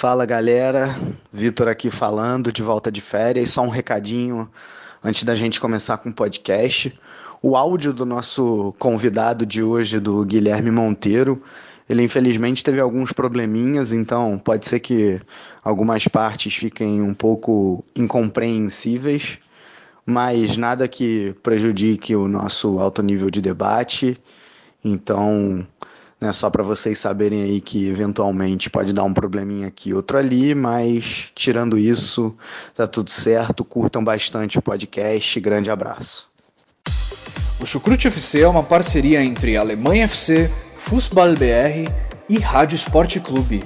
Fala galera, Vitor aqui falando, de volta de férias. Só um recadinho antes da gente começar com o podcast. O áudio do nosso convidado de hoje, do Guilherme Monteiro, ele infelizmente teve alguns probleminhas, então pode ser que algumas partes fiquem um pouco incompreensíveis, mas nada que prejudique o nosso alto nível de debate. Então, né, só para vocês saberem aí que eventualmente pode dar um probleminha aqui, outro ali, mas tirando isso, tá tudo certo. Curtam bastante o podcast. Grande abraço. O Chucrute FC é uma parceria entre Alemanha FC, Fußball BR e Rádio Esporte Clube.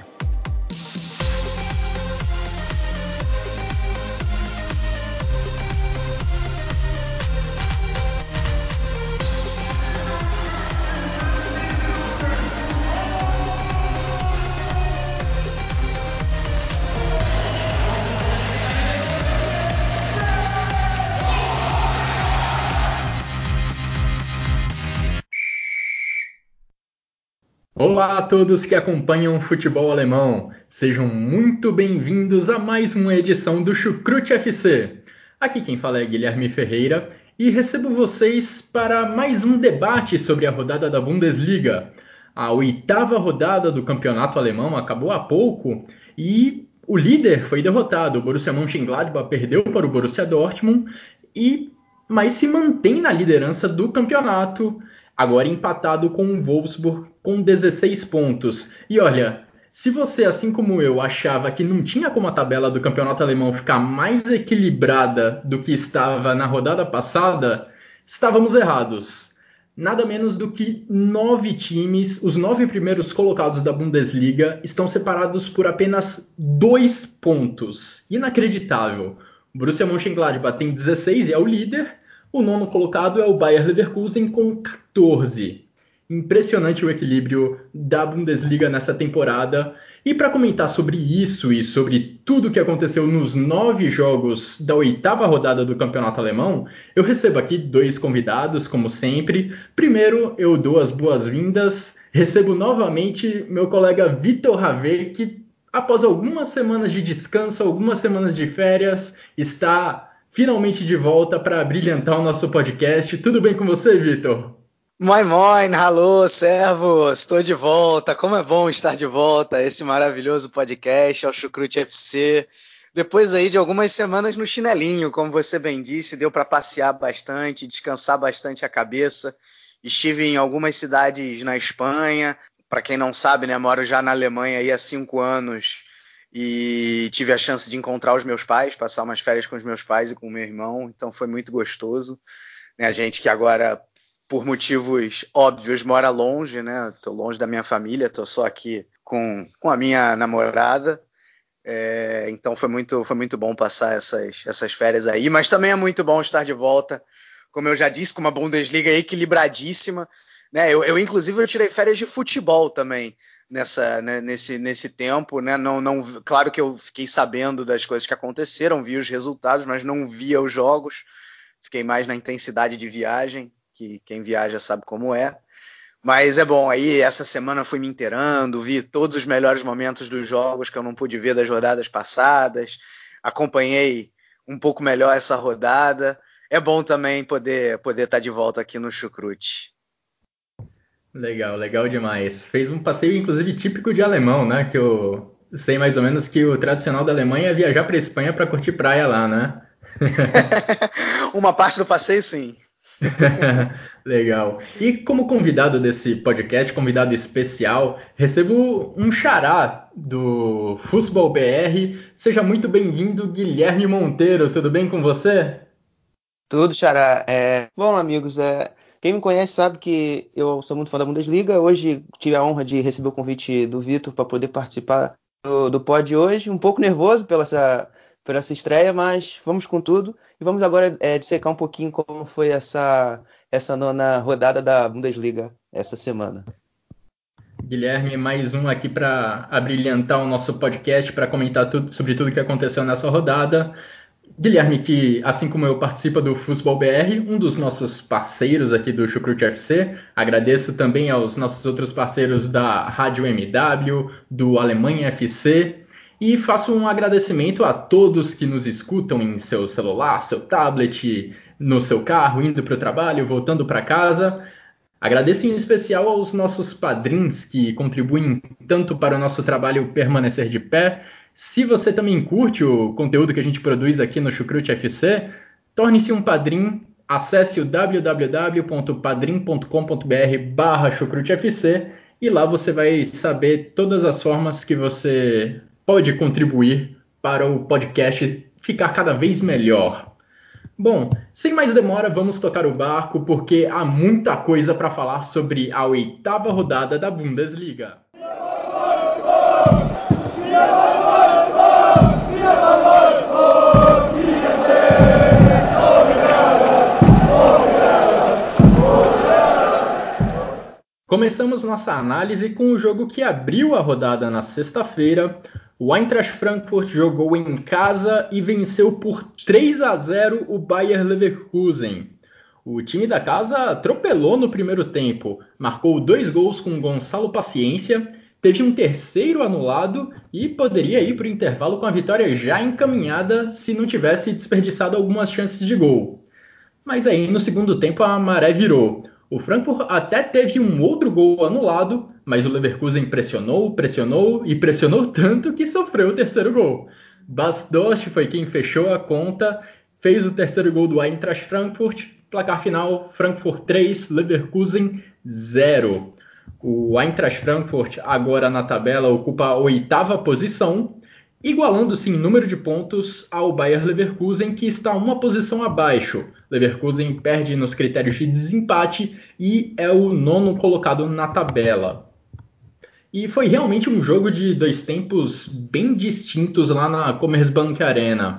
Olá a todos que acompanham o futebol alemão. Sejam muito bem-vindos a mais uma edição do Chucrute FC. Aqui quem fala é Guilherme Ferreira e recebo vocês para mais um debate sobre a rodada da Bundesliga. A oitava rodada do campeonato alemão acabou há pouco e o líder foi derrotado. O Borussia Mönchengladbach perdeu para o Borussia Dortmund e mas se mantém na liderança do campeonato agora empatado com o Wolfsburg com 16 pontos. E olha, se você, assim como eu, achava que não tinha como a tabela do campeonato alemão ficar mais equilibrada do que estava na rodada passada, estávamos errados. Nada menos do que nove times, os nove primeiros colocados da Bundesliga, estão separados por apenas dois pontos. Inacreditável. O Borussia Mönchengladbach tem 16 e é o líder. O nono colocado é o Bayer Leverkusen com 14. Impressionante o equilíbrio da Bundesliga nessa temporada. E para comentar sobre isso e sobre tudo o que aconteceu nos nove jogos da oitava rodada do campeonato alemão, eu recebo aqui dois convidados, como sempre. Primeiro, eu dou as boas-vindas. Recebo novamente meu colega Vitor Rave, que após algumas semanas de descanso, algumas semanas de férias, está finalmente de volta para brilhantar o nosso podcast. Tudo bem com você, Vitor? Moin, moin, alô, servos, estou de volta. Como é bom estar de volta a esse maravilhoso podcast, ao Chucrute FC. Depois aí de algumas semanas no chinelinho, como você bem disse, deu para passear bastante, descansar bastante a cabeça. Estive em algumas cidades na Espanha. Para quem não sabe, né, moro já na Alemanha aí há cinco anos e tive a chance de encontrar os meus pais, passar umas férias com os meus pais e com o meu irmão, então foi muito gostoso. Né, a gente que agora, por motivos óbvios, mora longe, né? Estou longe da minha família, estou só aqui com, com a minha namorada. É, então foi muito, foi muito bom passar essas, essas férias aí, mas também é muito bom estar de volta, como eu já disse, com uma Bundesliga equilibradíssima. Né? Eu, eu, inclusive, eu tirei férias de futebol também nessa, né, nesse, nesse tempo, né? Não, não, claro que eu fiquei sabendo das coisas que aconteceram, vi os resultados, mas não via os jogos. Fiquei mais na intensidade de viagem, que quem viaja sabe como é. Mas é bom, aí essa semana fui me inteirando, vi todos os melhores momentos dos jogos que eu não pude ver das rodadas passadas, acompanhei um pouco melhor essa rodada. É bom também poder poder estar de volta aqui no Chucrute. Legal, legal demais. Fez um passeio, inclusive, típico de alemão, né? Que eu sei mais ou menos que o tradicional da Alemanha é viajar para Espanha para curtir praia lá, né? Uma parte do passeio, sim. Legal. E como convidado desse podcast, convidado especial, recebo um xará do Futebol BR. Seja muito bem-vindo, Guilherme Monteiro. Tudo bem com você? Tudo, xará. É... Bom, amigos, é... Quem me conhece sabe que eu sou muito fã da Bundesliga. Hoje tive a honra de receber o convite do Vitor para poder participar do, do pod hoje. Um pouco nervoso pela essa, pela essa estreia, mas vamos com tudo. E vamos agora é, dissecar um pouquinho como foi essa, essa nona rodada da Bundesliga essa semana. Guilherme, mais um aqui para abrilhantar o nosso podcast, para comentar tudo, sobre tudo que aconteceu nessa rodada. Guilherme, que assim como eu participa do Futebol BR, um dos nossos parceiros aqui do Chucrute FC. Agradeço também aos nossos outros parceiros da Rádio MW, do Alemanha FC. E faço um agradecimento a todos que nos escutam em seu celular, seu tablet, no seu carro, indo para o trabalho, voltando para casa. Agradeço em especial aos nossos padrinhos que contribuem tanto para o nosso trabalho permanecer de pé. Se você também curte o conteúdo que a gente produz aqui no Chucrute FC, torne-se um padrinho. Acesse o www.padrim.com.br barra chucrutefc e lá você vai saber todas as formas que você pode contribuir para o podcast ficar cada vez melhor. Bom, sem mais demora, vamos tocar o barco porque há muita coisa para falar sobre a oitava rodada da Bundesliga. Começamos nossa análise com o jogo que abriu a rodada na sexta-feira, o Eintracht Frankfurt jogou em casa e venceu por 3 a 0 o Bayer Leverkusen. O time da casa atropelou no primeiro tempo, marcou dois gols com Gonçalo Paciência, teve um terceiro anulado e poderia ir para o intervalo com a vitória já encaminhada se não tivesse desperdiçado algumas chances de gol. Mas aí no segundo tempo a maré virou. O Frankfurt até teve um outro gol anulado, mas o Leverkusen pressionou, pressionou e pressionou tanto que sofreu o terceiro gol. Bas Dost foi quem fechou a conta, fez o terceiro gol do Eintracht Frankfurt, placar final Frankfurt 3, Leverkusen 0. O Eintracht Frankfurt agora na tabela ocupa a oitava posição, igualando-se em número de pontos ao Bayer Leverkusen, que está uma posição abaixo. Leverkusen perde nos critérios de desempate e é o nono colocado na tabela. E foi realmente um jogo de dois tempos bem distintos lá na Commerzbank Arena.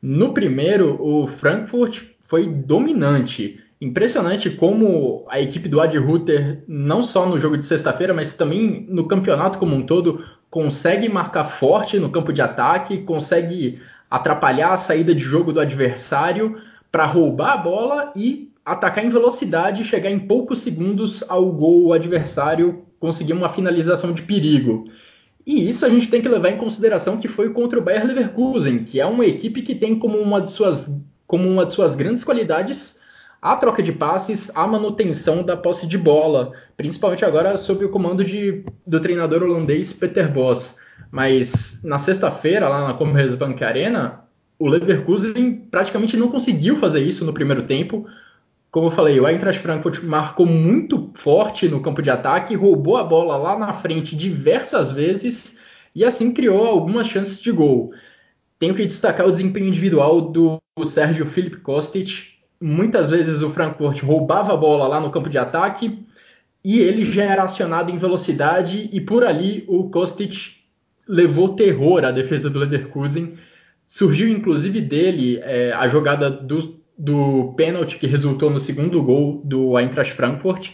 No primeiro, o Frankfurt foi dominante. Impressionante como a equipe do Ad Ruther, não só no jogo de sexta-feira, mas também no campeonato como um todo, consegue marcar forte no campo de ataque, consegue atrapalhar a saída de jogo do adversário para roubar a bola e atacar em velocidade e chegar em poucos segundos ao gol adversário conseguir uma finalização de perigo. E isso a gente tem que levar em consideração que foi contra o Bayer Leverkusen, que é uma equipe que tem como uma de suas, como uma de suas grandes qualidades a troca de passes, a manutenção da posse de bola, principalmente agora sob o comando de, do treinador holandês Peter Bosz. Mas na sexta-feira, lá na Commerzbank Arena, o Leverkusen praticamente não conseguiu fazer isso no primeiro tempo. Como eu falei, o Eintracht Frankfurt marcou muito forte no campo de ataque, roubou a bola lá na frente diversas vezes e assim criou algumas chances de gol. Tenho que destacar o desempenho individual do Sérgio Filip Kostic. Muitas vezes o Frankfurt roubava a bola lá no campo de ataque e ele já era acionado em velocidade e por ali o Kostic levou terror à defesa do Leverkusen. Surgiu inclusive dele é, a jogada do do pênalti que resultou no segundo gol do Eintracht Frankfurt.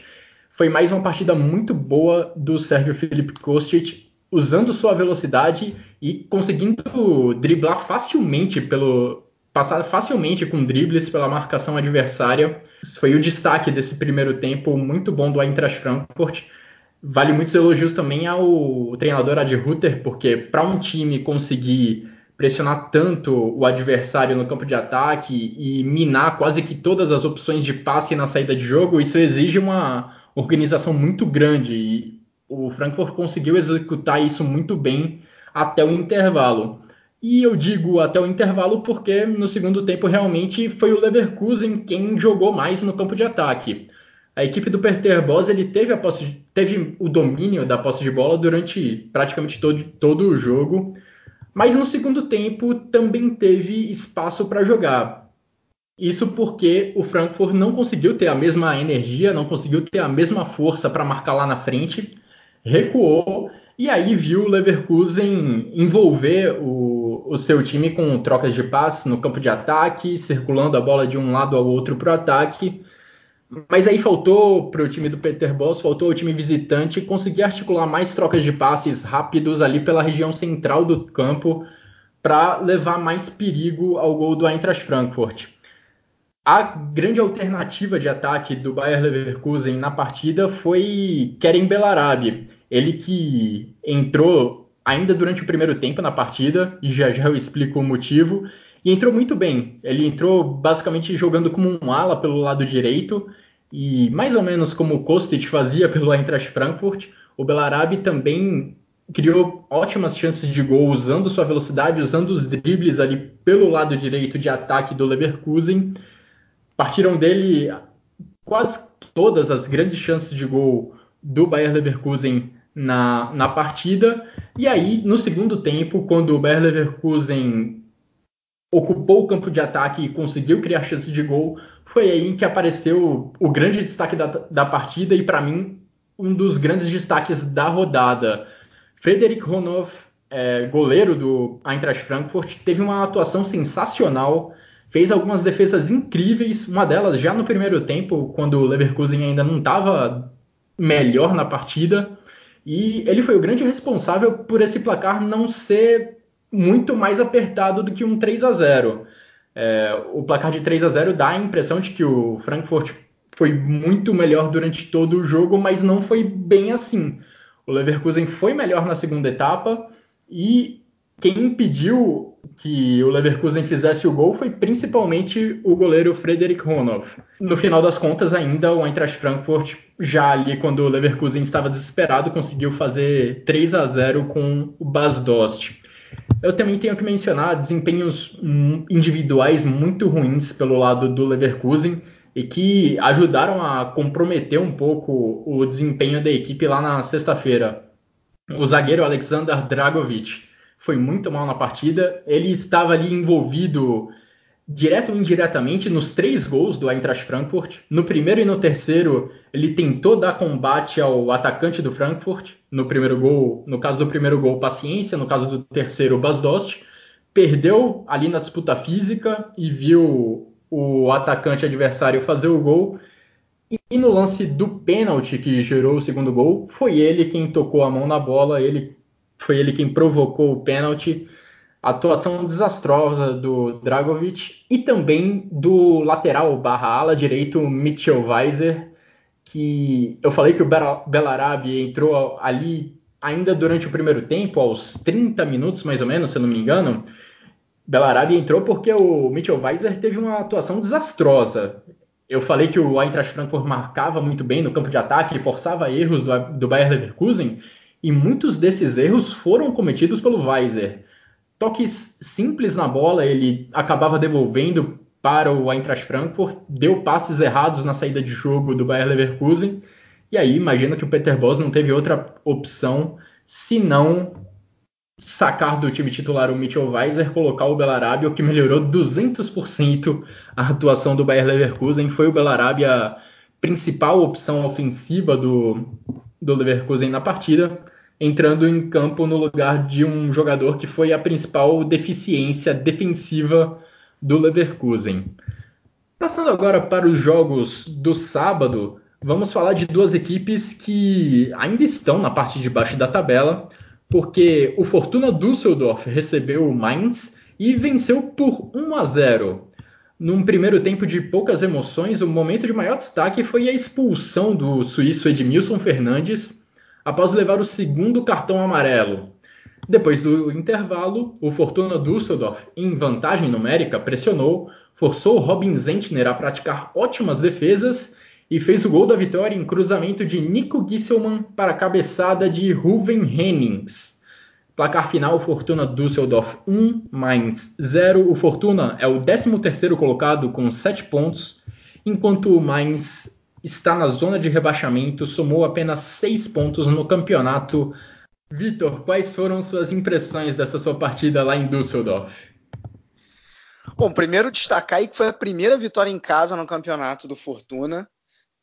Foi mais uma partida muito boa do Sérgio Felipe Kostic, usando sua velocidade e conseguindo driblar facilmente pelo passar facilmente com dribles pela marcação adversária. Foi o destaque desse primeiro tempo muito bom do Eintracht Frankfurt. Vale muitos elogios também ao treinador Adi Rutter, porque para um time conseguir pressionar tanto o adversário no campo de ataque e minar quase que todas as opções de passe na saída de jogo, isso exige uma organização muito grande e o Frankfurt conseguiu executar isso muito bem até o intervalo. E eu digo até o intervalo porque no segundo tempo realmente foi o Leverkusen quem jogou mais no campo de ataque. A equipe do Peter Bosz ele teve, posse, teve o domínio da posse de bola durante praticamente todo, todo o jogo. Mas no segundo tempo também teve espaço para jogar. Isso porque o Frankfurt não conseguiu ter a mesma energia, não conseguiu ter a mesma força para marcar lá na frente, recuou e aí viu o Leverkusen envolver o, o seu time com trocas de passe no campo de ataque, circulando a bola de um lado ao outro para o ataque. Mas aí faltou para o time do Peter Boss, faltou o time visitante conseguir articular mais trocas de passes rápidos ali pela região central do campo para levar mais perigo ao gol do Eintracht Frankfurt. A grande alternativa de ataque do Bayer Leverkusen na partida foi Kerem Belarabi, ele que entrou ainda durante o primeiro tempo na partida, e já já eu explico o motivo, e entrou muito bem. Ele entrou basicamente jogando como um ala pelo lado direito, e mais ou menos como o Kostic fazia pelo Eintracht Frankfurt, o Belarabi também criou ótimas chances de gol usando sua velocidade, usando os dribles ali pelo lado direito de ataque do Leverkusen. Partiram dele quase todas as grandes chances de gol do Bayer Leverkusen na, na partida. E aí, no segundo tempo, quando o Bayer Leverkusen ocupou o campo de ataque e conseguiu criar chances de gol, foi aí que apareceu o grande destaque da, da partida e, para mim, um dos grandes destaques da rodada. Frederic Ronov, é, goleiro do Eintracht Frankfurt, teve uma atuação sensacional, fez algumas defesas incríveis, uma delas já no primeiro tempo, quando o Leverkusen ainda não estava melhor na partida, e ele foi o grande responsável por esse placar não ser muito mais apertado do que um 3 a 0. É, o placar de 3 a 0 dá a impressão de que o Frankfurt foi muito melhor durante todo o jogo, mas não foi bem assim. O Leverkusen foi melhor na segunda etapa e quem impediu que o Leverkusen fizesse o gol foi principalmente o goleiro Frederic Ronov. No final das contas, ainda o Eintracht Frankfurt, já ali quando o Leverkusen estava desesperado, conseguiu fazer 3 a 0 com o Bas Dost. Eu também tenho que mencionar desempenhos individuais muito ruins pelo lado do Leverkusen e que ajudaram a comprometer um pouco o desempenho da equipe lá na sexta-feira. O zagueiro Alexander Dragovic foi muito mal na partida. Ele estava ali envolvido direto ou indiretamente nos três gols do Eintracht Frankfurt. No primeiro e no terceiro, ele tentou dar combate ao atacante do Frankfurt. No primeiro gol, no caso do primeiro gol, paciência. No caso do terceiro, Basdost. Perdeu ali na disputa física e viu o atacante adversário fazer o gol. E no lance do pênalti que gerou o segundo gol, foi ele quem tocou a mão na bola, ele foi ele quem provocou o pênalti atuação desastrosa do Dragovic e também do lateral barra ala direito Mitchell Weiser, que eu falei que o Belarabi entrou ali ainda durante o primeiro tempo, aos 30 minutos mais ou menos, se eu não me engano. Belarabi entrou porque o Mitchell Weiser teve uma atuação desastrosa. Eu falei que o Eintracht Frankfurt marcava muito bem no campo de ataque, forçava erros do, do Leverkusen, e muitos desses erros foram cometidos pelo Weiser. Toques simples na bola, ele acabava devolvendo para o Eintracht Frankfurt, deu passes errados na saída de jogo do Bayer Leverkusen, e aí imagina que o Peter Bosz não teve outra opção senão sacar do time titular o Mitchell Weiser, colocar o Belarabi, que melhorou 200% a atuação do Bayer Leverkusen. Foi o Belarabi a principal opção ofensiva do, do Leverkusen na partida entrando em campo no lugar de um jogador que foi a principal deficiência defensiva do Leverkusen. Passando agora para os jogos do sábado, vamos falar de duas equipes que ainda estão na parte de baixo da tabela, porque o Fortuna Düsseldorf recebeu o Mainz e venceu por 1 a 0. Num primeiro tempo de poucas emoções, o momento de maior destaque foi a expulsão do suíço Edmilson Fernandes, após levar o segundo cartão amarelo. Depois do intervalo, o Fortuna Düsseldorf, em vantagem numérica, pressionou, forçou Robin Zentner a praticar ótimas defesas e fez o gol da vitória em cruzamento de Nico Gisselmann para a cabeçada de Ruven Hennings. Placar final, Fortuna Düsseldorf 1, Mainz 0. O Fortuna é o 13º colocado com 7 pontos, enquanto o Mainz está na zona de rebaixamento, somou apenas seis pontos no campeonato. Vitor, quais foram suas impressões dessa sua partida lá em Düsseldorf? Bom, primeiro destacar aí que foi a primeira vitória em casa no campeonato do Fortuna.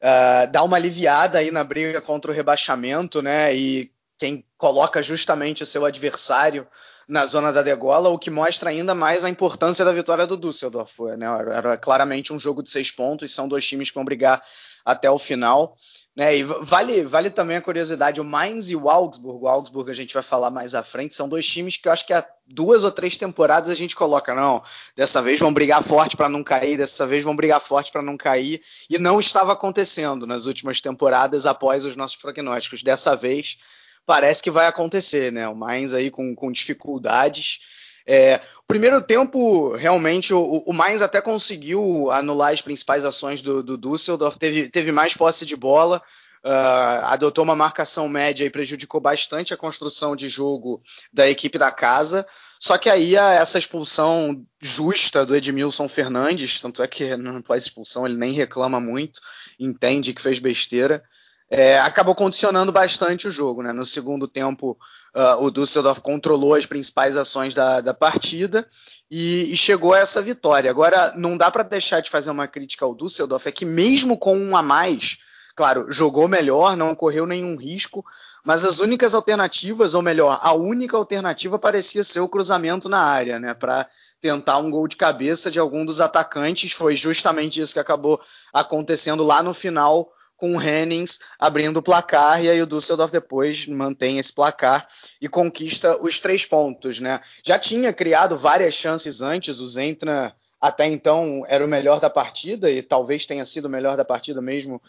Uh, dá uma aliviada aí na briga contra o rebaixamento, né? E quem coloca justamente o seu adversário na zona da degola, o que mostra ainda mais a importância da vitória do Düsseldorf. Né? Era claramente um jogo de seis pontos, são dois times que vão brigar até o final. Né? E vale, vale também a curiosidade, o Mainz e o Augsburg, o Augsburg a gente vai falar mais à frente, são dois times que eu acho que há duas ou três temporadas a gente coloca, não, dessa vez vão brigar forte para não cair, dessa vez vão brigar forte para não cair, e não estava acontecendo nas últimas temporadas após os nossos prognósticos. Dessa vez parece que vai acontecer, né? O Mainz aí com, com dificuldades. É, o primeiro tempo, realmente, o, o Mainz até conseguiu anular as principais ações do, do Düsseldorf, teve, teve mais posse de bola, uh, adotou uma marcação média e prejudicou bastante a construção de jogo da equipe da casa. Só que aí essa expulsão justa do Edmilson Fernandes, tanto é que não pós expulsão ele nem reclama muito, entende que fez besteira, é, acabou condicionando bastante o jogo. Né? No segundo tempo, uh, o Düsseldorf controlou as principais ações da, da partida e, e, chegou a essa vitória. Agora, não dá para deixar de fazer uma crítica ao Düsseldorf, é que mesmo com um a mais, claro, jogou melhor, não correu nenhum risco, mas as únicas alternativas, ou melhor, a única alternativa parecia ser o cruzamento na área, né? Para tentar um gol de cabeça de algum dos atacantes. Foi justamente isso que acabou acontecendo lá no final com o Hennings abrindo o placar e aí o Düsseldorf depois mantém esse placar e conquista os três pontos, né? Já tinha criado várias chances antes, o Zentner até então era o melhor da partida e talvez tenha sido o melhor da partida mesmo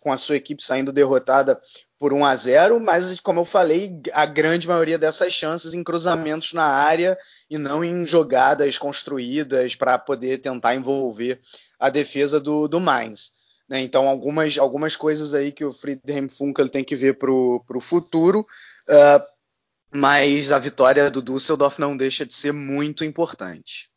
com a sua equipe saindo derrotada por 1 a 0, mas como eu falei, a grande maioria dessas chances em cruzamentos na área e não em jogadas construídas para poder tentar envolver a defesa do, do Mainz. Né? Então algumas, algumas coisas aí que o Friedhelm Funkel tem que ver para o futuro, uh, mas a vitória do Düsseldorf não deixa de ser muito importante.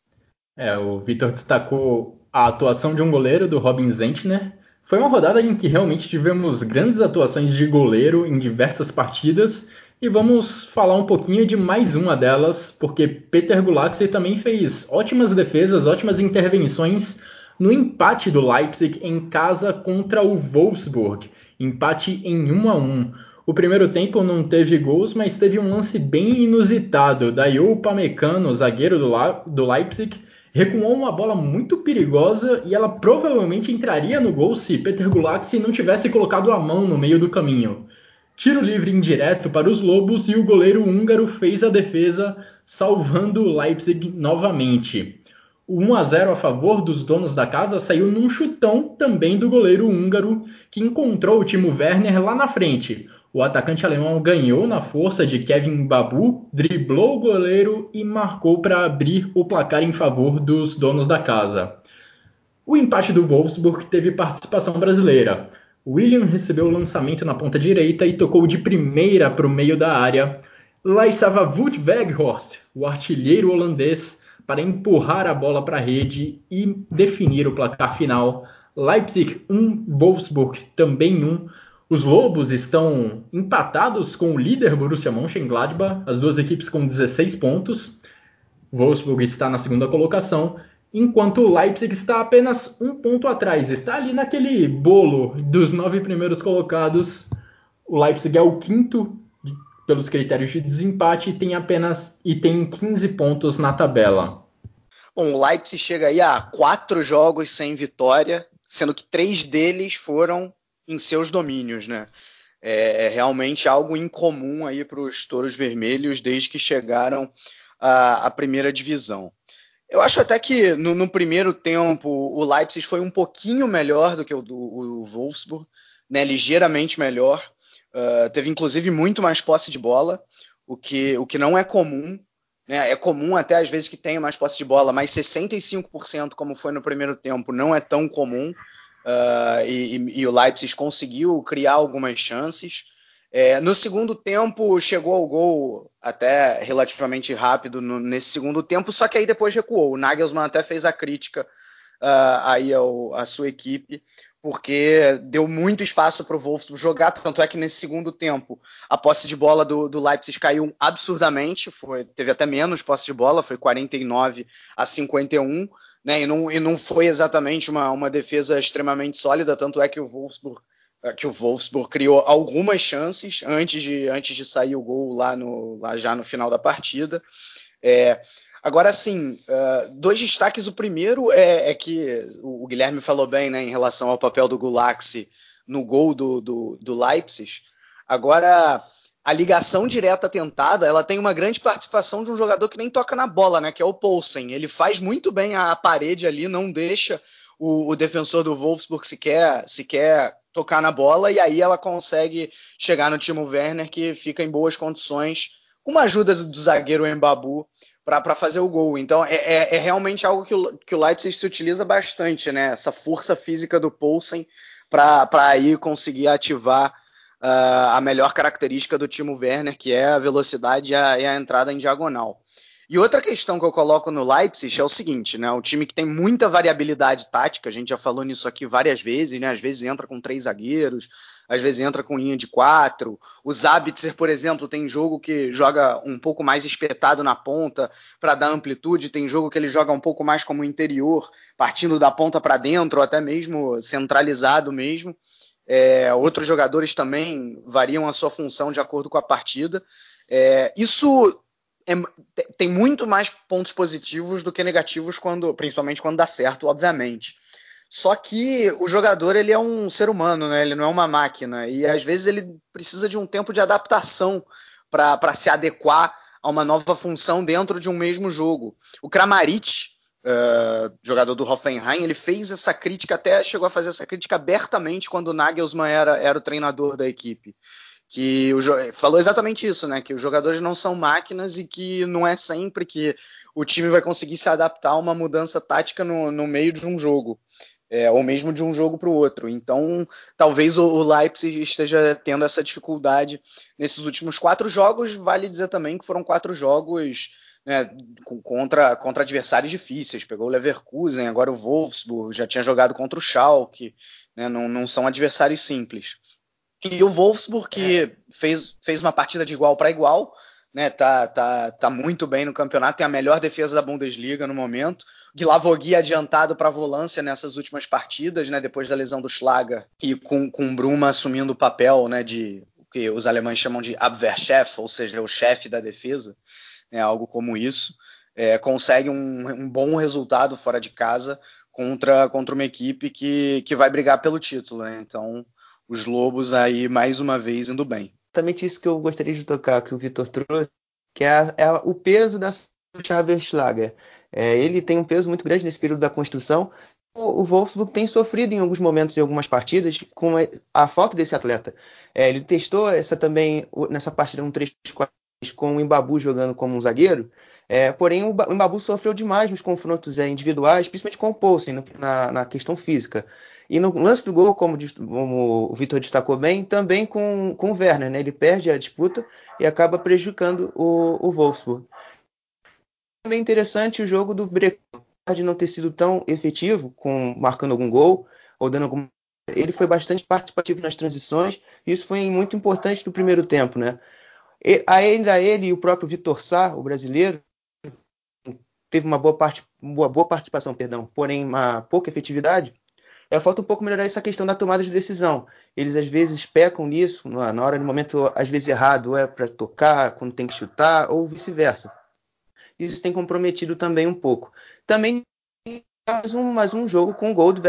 É, o Vitor destacou a atuação de um goleiro, do Robin Zentner. Foi uma rodada em que realmente tivemos grandes atuações de goleiro em diversas partidas. E vamos falar um pouquinho de mais uma delas, porque Peter Gulaxi também fez ótimas defesas, ótimas intervenções no empate do Leipzig em casa contra o Wolfsburg. Empate em 1 a 1. O primeiro tempo não teve gols, mas teve um lance bem inusitado. Daí o Pamecano, zagueiro do, do Leipzig, recuou uma bola muito perigosa e ela provavelmente entraria no gol se Peter Gulaxi não tivesse colocado a mão no meio do caminho. Tiro livre indireto para os Lobos e o goleiro húngaro fez a defesa, salvando o Leipzig novamente. O 1 a 0 a favor dos donos da casa saiu num chutão também do goleiro húngaro, que encontrou o Timo Werner lá na frente, o atacante alemão ganhou na força de Kevin Babu, driblou o goleiro e marcou para abrir o placar em favor dos donos da casa. O empate do Wolfsburg teve participação brasileira. William recebeu o lançamento na ponta direita e tocou de primeira para o meio da área. Lá estava Wout Weghorst, o artilheiro holandês, para empurrar a bola para a rede e definir o placar final. Leipzig 1, Wolfsburg também 1. Os Lobos estão empatados com o líder Borussia Mönchengladbach, as duas equipes com 16 pontos. Wolfsburg está na segunda colocação, enquanto o Leipzig está apenas um ponto atrás. Está ali naquele bolo dos nove primeiros colocados. O Leipzig é o quinto pelos critérios de desempate e tem apenas e tem 15 pontos na tabela. Bom, o Leipzig chega aí a quatro jogos sem vitória, sendo que três deles foram em seus domínios, né? É, é realmente algo incomum aí para os touros vermelhos desde que chegaram à, à, primeira divisão. Eu acho até que no, no, primeiro tempo o Leipzig foi um pouquinho melhor do que o, o, o Wolfsburg, né? ligeiramente melhor. Uh, teve inclusive muito mais posse de bola, o que, o que não é comum. Né? É comum até às vezes que tenha mais posse de bola, mas 65% como foi no primeiro tempo não é tão comum. Uh, e, e, o Leipzig conseguiu criar algumas chances. É, no segundo tempo chegou ao gol até relativamente rápido no, nesse segundo tempo, só que aí depois recuou. O Nagelsmann até fez a crítica uh, aí ao, à sua equipe, porque deu muito espaço para o Wolfsburg jogar, tanto é que nesse segundo tempo a posse de bola do, do Leipzig caiu absurdamente, foi, teve até menos posse de bola, foi 49 a 51, né, e, não, e não foi exatamente uma, uma defesa extremamente sólida, tanto é que o Wolfsburg eh, que o Wolfsburg criou algumas chances antes de, antes de sair o gol lá, no, lá já no final da partida. É, agora, sim, uh, dois destaques. O primeiro é, é, que o Guilherme falou bem né, em relação ao papel do Gulaxi no gol do, do, do Leipzig. Agora, a ligação direta tentada, ela tem uma grande participação de um jogador que nem toca na bola, né? Que é o Poulsen. Ele faz muito bem a parede ali, não deixa o, o defensor do Wolfsburg sequer, sequer tocar na bola e aí ela consegue chegar no Timo Werner que fica em boas condições com uma ajuda do zagueiro Embabu para fazer o gol. Então é, é, é, realmente algo que o, que o Leipzig se utiliza bastante, né? Essa força física do Poulsen para aí conseguir ativar uh, a melhor característica do Timo Werner, que é a velocidade e a, e a entrada em diagonal. E outra questão que eu coloco no Leipzig é o seguinte, né? Um time que tem muita variabilidade tática, a gente já falou nisso aqui várias vezes, né? Às vezes entra com três zagueiros, às vezes entra com linha de quatro. O Zabitzer, por exemplo, tem jogo que joga um pouco mais espetado na ponta para dar amplitude, tem jogo que ele joga um pouco mais como interior, partindo da ponta para dentro, ou até mesmo centralizado mesmo. É, outros jogadores também variam a sua função de acordo com a partida. É, isso é, tem muito mais pontos positivos do que negativos quando, principalmente quando dá certo, obviamente. Só que o jogador ele é um ser humano, né? Ele não é uma máquina e às vezes ele precisa de um tempo de adaptação para se adequar a uma nova função dentro de um mesmo jogo. O Kramaric, uh, jogador do Hoffenheim, ele fez essa crítica até chegou a fazer essa crítica abertamente quando o Nagelsmann era, era o treinador da equipe que o, falou exatamente isso, né? Que os jogadores não são máquinas e que não é sempre que o time vai conseguir se adaptar a uma mudança tática no, no meio de um jogo. É, ou mesmo de um jogo para o outro. Então, talvez o, o, Leipzig esteja tendo essa dificuldade nesses últimos quatro jogos. Vale dizer também que foram quatro jogos né, contra, contra adversários difíceis. Pegou o Leverkusen, agora o Wolfsburg, já tinha jogado contra o Schalke. Né, não, não são adversários simples. E o Wolfsburg, que é. fez, fez uma partida de igual para igual, né? Tá, tá, tá muito bem no campeonato, tem a melhor defesa da Bundesliga no momento. Guilavogui adiantado para a volância nessas últimas partidas, né? Depois da lesão do Schlager e com, com Bruma assumindo o papel, né? De o que os alemães chamam de Abwehrchef, ou seja, o chefe da defesa, né? Algo como isso. É, consegue um, um bom resultado fora de casa contra, contra uma equipe que, que vai brigar pelo título, né? Então os Lobos aí mais uma vez indo bem. Exatamente isso que eu gostaria de tocar, que o Vitor trouxe, que é, é, o peso da Schaberschlager. É, ele tem um peso muito grande nesse período da construção. O, o Wolfsburg tem sofrido em alguns momentos, em algumas partidas, com a, a falta desse atleta. É, ele testou essa também nessa partida 1-3-4 com o Embabu jogando como um zagueiro. É, porém, o, Embabu sofreu demais nos confrontos é, individuais, principalmente com o Poulsen na, na questão física. E no lance do gol, como, como o Vitor destacou bem, também com, com o Werner, né? Ele perde a disputa e acaba prejudicando o, o Wolfsburg. Também interessante o jogo do Brecan, de não ter sido tão efetivo, com marcando algum gol ou dando algum ele foi bastante participativo nas transições, e isso foi muito importante no primeiro tempo, né? E, ainda ele e o próprio Vitor Sá, o brasileiro, teve uma boa, parte, uma boa participação, perdão, porém uma pouca efetividade. É, falta um pouco melhorar essa questão da tomada de decisão. Eles às vezes pecam nisso, na hora, no momento às vezes errado, é para tocar, quando tem que chutar, ou vice-versa. Isso tem comprometido também um pouco. Também mais um, mais um jogo com o gol do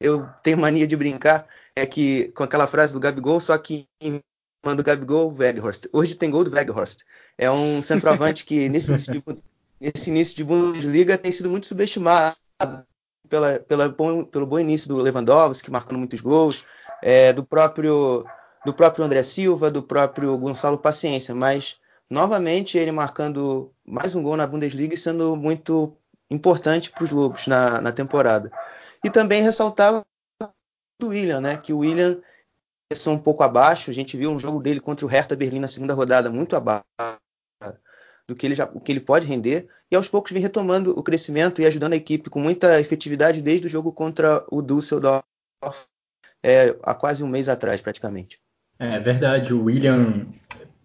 Eu tenho mania de brincar é que com aquela frase do Gabigol, só que manda o Gabigol, Weghorst. Hoje tem gol do Weghorst. É um centroavante que nesse início de, nesse início de Bundesliga tem sido muito subestimado pela, pela pelo bom início do Lewandowski, marcando muitos gols, é, do próprio do próprio André Silva, do próprio Gonçalo Paciência, mas novamente ele marcando mais um gol na Bundesliga e sendo muito importante para os Lobos na, na temporada. E também ressaltar do William, né? Que o William começou um pouco abaixo. A gente viu um jogo dele contra o Hertha Berlim na segunda rodada muito abaixo do que ele, já, o que ele pode render, e aos poucos vem retomando o crescimento e ajudando a equipe com muita efetividade desde o jogo contra o Düsseldorf é, há quase um mês atrás, praticamente. É verdade, o William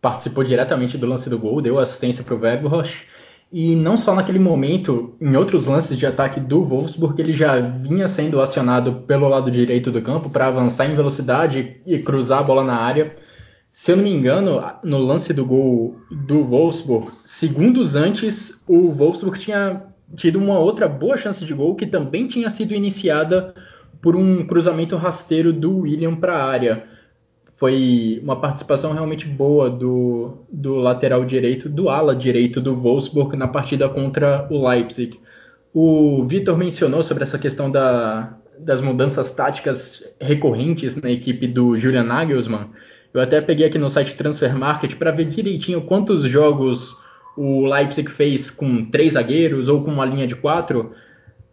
participou diretamente do lance do gol, deu assistência para o Weghorst, e não só naquele momento, em outros lances de ataque do Wolfsburg, ele já vinha sendo acionado pelo lado direito do campo para avançar em velocidade e cruzar a bola na área. Se eu não me engano, no lance do gol do Wolfsburg, segundos antes, o Wolfsburg tinha tido uma outra boa chance de gol que também tinha sido iniciada por um cruzamento rasteiro do William para a área. Foi uma participação realmente boa do, do lateral direito, do ala direito do Wolfsburg na partida contra o Leipzig. O Vitor mencionou sobre essa questão da, das mudanças táticas recorrentes na equipe do Julian Nagelsmann, eu até peguei aqui no site Transfer Market para ver direitinho quantos jogos o Leipzig fez com três zagueiros ou com uma linha de quatro.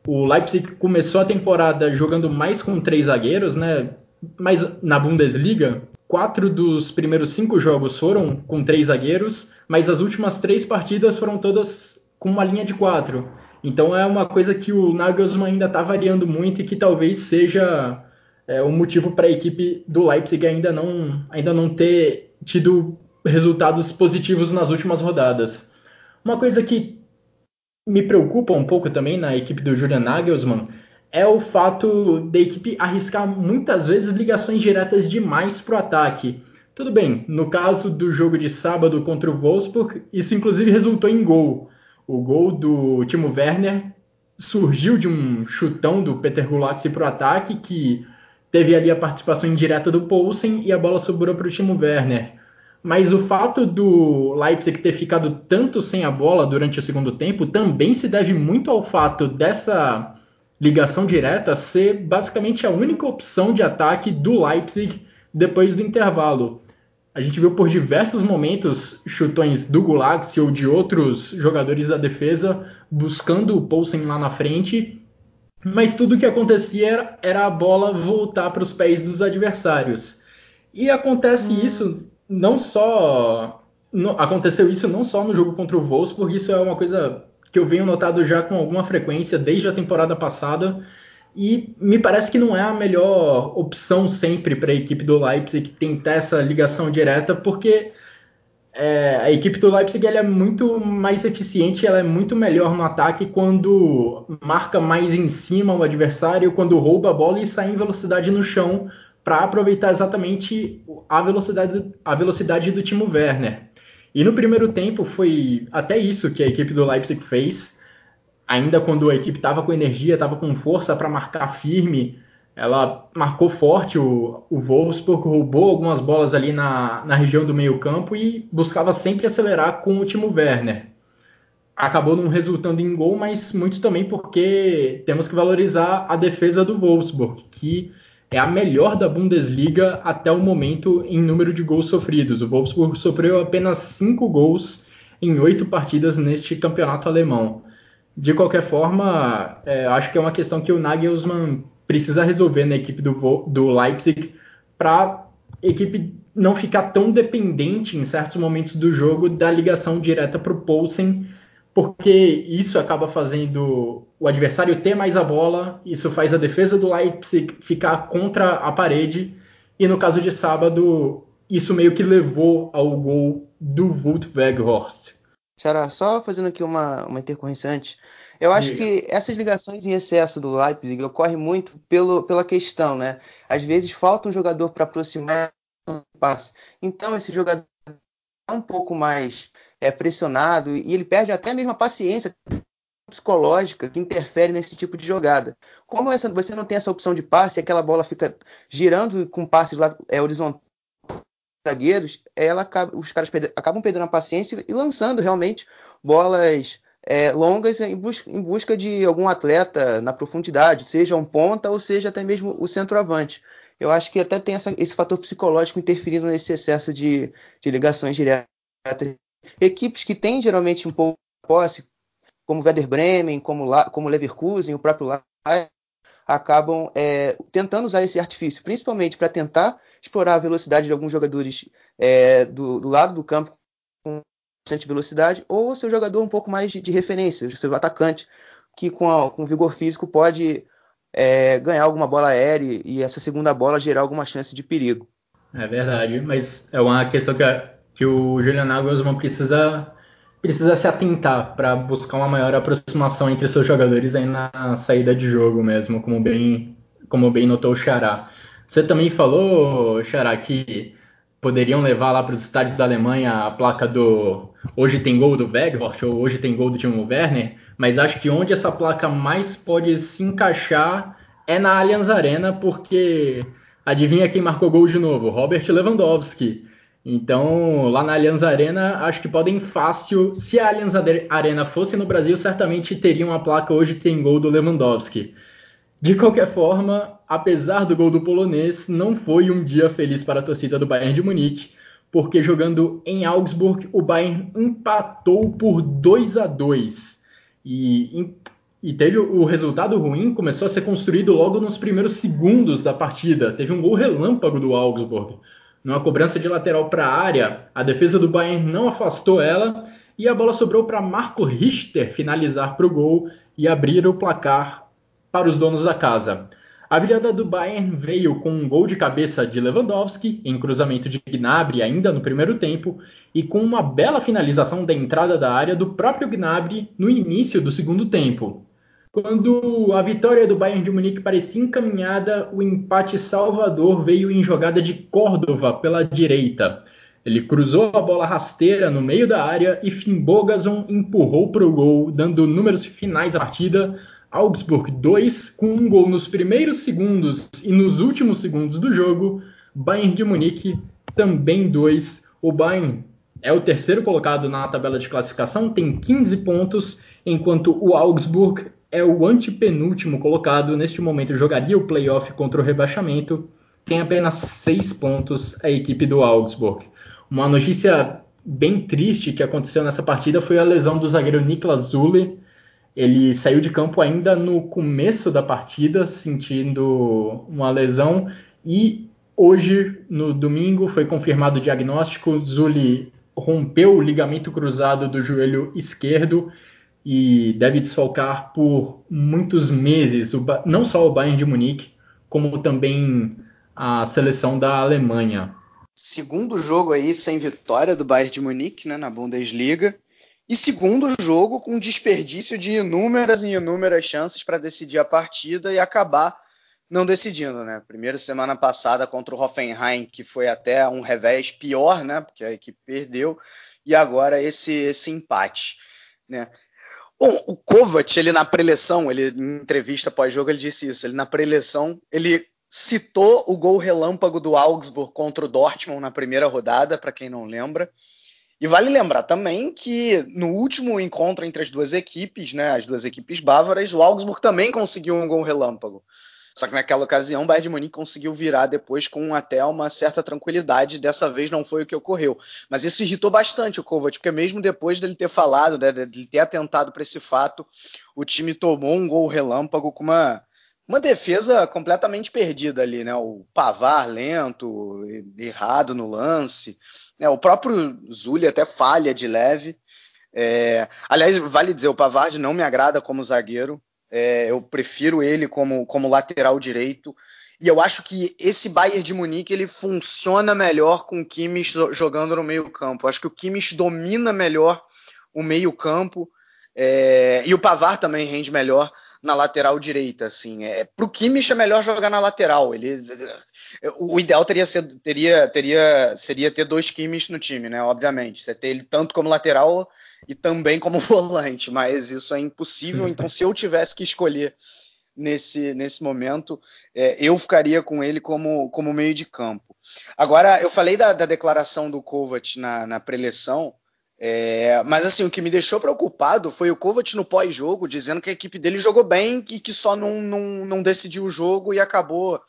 O Leipzig começou a temporada jogando mais com três zagueiros, né? Mas na Bundesliga, quatro dos primeiros cinco jogos foram com três zagueiros, mas as últimas três partidas foram todas com uma linha de quatro. Então é uma coisa que o Nagelsmann ainda está variando muito e que talvez seja é, um motivo para a equipe do Leipzig ainda não, ainda não ter tido resultados positivos nas últimas rodadas. Uma coisa que me preocupa um pouco também na equipe do Julian Nagelsmann é o fato da equipe arriscar muitas vezes ligações diretas demais para o ataque. Tudo bem, no caso do jogo de sábado contra o Wolfsburg, isso inclusive resultou em gol. O gol do Timo Werner surgiu de um chutão do Peter Gulacsi para o ataque, que teve ali a participação indireta do Poulsen e a bola sobrou para o Timo Werner. Mas o fato do Leipzig ter ficado tanto sem a bola durante o segundo tempo também se deve muito ao fato dessa ligação direta ser basicamente a única opção de ataque do Leipzig depois do intervalo. A gente viu por diversos momentos chutões do Gulaxi ou de outros jogadores da defesa buscando o Poulsen lá na frente, mas tudo o que acontecia era, a bola voltar para os pés dos adversários. E acontece hum. isso não só. Aconteceu isso não só no jogo contra o Wolfsburg, isso é uma coisa que eu venho notado já com alguma frequência desde a temporada passada. E me parece que não é a melhor opção sempre para a equipe do Leipzig tentar essa ligação direta, porque é, a equipe do Leipzig é muito mais eficiente, ela é muito melhor no ataque quando marca mais em cima o adversário, quando rouba a bola e sai em velocidade no chão para aproveitar exatamente a velocidade, a velocidade do Timo Werner. E no primeiro tempo foi até isso que a equipe do Leipzig fez, ainda quando a equipe estava com energia, estava com força para marcar firme, ela marcou forte o, o Wolfsburg, roubou algumas bolas ali na, na região do meio campo e buscava sempre acelerar com o Timo Werner. Acabou não resultando em gol, mas muito também porque temos que valorizar a defesa do Wolfsburg, que é a melhor da Bundesliga até o momento em número de gols sofridos. O Wolfsburg sofreu apenas 5 gols em 8 partidas neste campeonato alemão. De qualquer forma, é, acho que é uma questão que o Nagelsmann precisa resolver na equipe do, do Leipzig para a equipe não ficar tão dependente em certos momentos do jogo da ligação direta para o Poulsen porque isso acaba fazendo o adversário ter mais a bola, isso faz a defesa do Leipzig ficar contra a parede, e no caso de sábado, isso meio que levou ao gol do Wout Weghorst. Xará, só fazendo aqui uma, uma intercorrência antes. Eu acho que essas ligações em excesso do Leipzig ocorrem muito pelo, pela questão, né? Às vezes falta um jogador para aproximar o passe. Então, esse jogador é um pouco mais é, pressionado e ele perde até mesmo a paciência psicológica que interfere nesse tipo de jogada. Como essa, você não tem essa opção de passe, aquela bola fica girando com passes lá, é, horizontais zagueiros, ela acaba, os caras acabam perdendo a paciência e lançando realmente bolas é, longas em busca, em busca, de algum atleta na profundidade, seja um ponta ou seja até mesmo o centroavante. Eu acho que até tem essa, esse fator psicológico interferindo nesse excesso de, de ligações diretas Equipes que têm geralmente um pouco de posse, como Werder Bremen, como, como Leverkusen, o próprio Leipzig, acabam é, tentando usar esse artifício, principalmente para tentar explorar a velocidade de alguns jogadores é, do, do, lado do campo com bastante velocidade, ou o seu jogador um pouco mais de, de referência, o seu atacante, que com, a, com vigor físico pode é, ganhar alguma bola aérea e essa segunda bola gerar alguma chance de perigo. É verdade, mas é uma questão que que o Julian Nagelsmann precisa precisa se atentar para buscar uma maior aproximação entre seus jogadores aí na saída de jogo mesmo, como bem como bem notou o Xará. Você também falou, Xará, que poderiam levar lá para os estádios da Alemanha a placa do hoje tem gol do Weghorst ou hoje tem gol do Timo Werner, mas acho que onde essa placa mais pode se encaixar é na Allianz Arena, porque adivinha quem marcou gol de novo? Robert Lewandowski. Então, lá na Allianz Arena, acho que podem fácil. Se a Allianz Arena fosse no Brasil, certamente teria uma placa hoje tem gol do Lewandowski. De qualquer forma, apesar do gol do polonês, não foi um dia feliz para a torcida do Bayern de Munique, porque jogando em Augsburg, o Bayern empatou por 2 a 2 e, e teve o resultado ruim começou a ser construído logo nos primeiros segundos da partida. Teve um gol relâmpago do Augsburg. Numa cobrança de lateral para a área, a defesa do Bayern não afastou ela e a bola sobrou para Marco Richter finalizar para o gol e abrir o placar para os donos da casa. A virada do Bayern veio com um gol de cabeça de Lewandowski, em cruzamento de Gnabry ainda no primeiro tempo, e com uma bela finalização da entrada da área do próprio Gnabry no início do segundo tempo. Quando a vitória do Bayern de Munique parecia encaminhada, o empate salvador veio em jogada de Córdova pela direita. Ele cruzou a bola rasteira no meio da área e Finn Bogason empurrou para o gol, dando números finais à partida, Augsburg 2, com um gol nos primeiros segundos e nos últimos segundos do jogo. Bayern de Munique também 2. O Bayern é o terceiro colocado na tabela de classificação, tem 15 pontos, enquanto o Augsburg é o antepenúltimo colocado. Neste momento jogaria o playoff contra o rebaixamento. Tem apenas 6 pontos a equipe do Augsburg. Uma notícia bem triste que aconteceu nessa partida foi a lesão do zagueiro Niklas Zule ele saiu de campo ainda no começo da partida, sentindo uma lesão, e hoje, no domingo, foi confirmado o diagnóstico. Zuli rompeu o ligamento cruzado do joelho esquerdo e deve desfalcar por muitos meses, não só o Bayern de Munique, como também a seleção da Alemanha. Segundo jogo aí sem vitória do Bayern de Munique né, na Bundesliga. E segundo jogo, com desperdício de inúmeras e inúmeras chances para decidir a partida e acabar não decidindo, né? Primeiro semana passada contra o Hoffenheim, que foi até um revés pior, né? Porque a equipe perdeu, e agora esse, esse empate, né? Bom, o Kovac, ele na preleção, ele em entrevista pós-jogo, ele disse isso. Ele na preleção, ele citou o gol relâmpago do Augsburg contra o Dortmund na primeira rodada, para quem não lembra. E vale lembrar também que no último encontro entre as duas equipes, né, as duas equipes bávaras, o Augsburg também conseguiu um gol relâmpago. Só que naquela ocasião o Bayern de Munique conseguiu virar depois com até uma certa tranquilidade. Dessa vez não foi o que ocorreu. Mas isso irritou bastante o Kovac, porque mesmo depois dele ter falado, né, dele ter atentado para esse fato, o time tomou um gol relâmpago com uma, uma defesa completamente perdida ali, né? O Pavar lento, errado no lance. É, o próprio Zulli até falha de leve. É, aliás, vale dizer, o Pavard não me agrada como zagueiro. É, eu prefiro ele como, como lateral direito. E eu acho que esse Bayern de Munique ele funciona melhor com o Kimmich jogando no meio campo. Acho que o Kimmich domina melhor o meio campo. É, e o Pavar também rende melhor na lateral direita, assim. É, pro Kimmich é melhor jogar na lateral. Ele, o ideal teria, ser, teria, teria seria ter dois Kimmich no time, né? Obviamente. Você ter ele tanto como lateral e também como volante, mas isso é impossível. Então, se eu tivesse que escolher nesse, nesse momento, é, eu ficaria com ele como, como meio de campo. Agora, eu falei da, da declaração do Kovac na, na preleção. É, mas assim, o que me deixou preocupado foi o Kovac no pós-jogo dizendo que a equipe dele jogou bem e que só não, não, não decidiu o jogo e acabou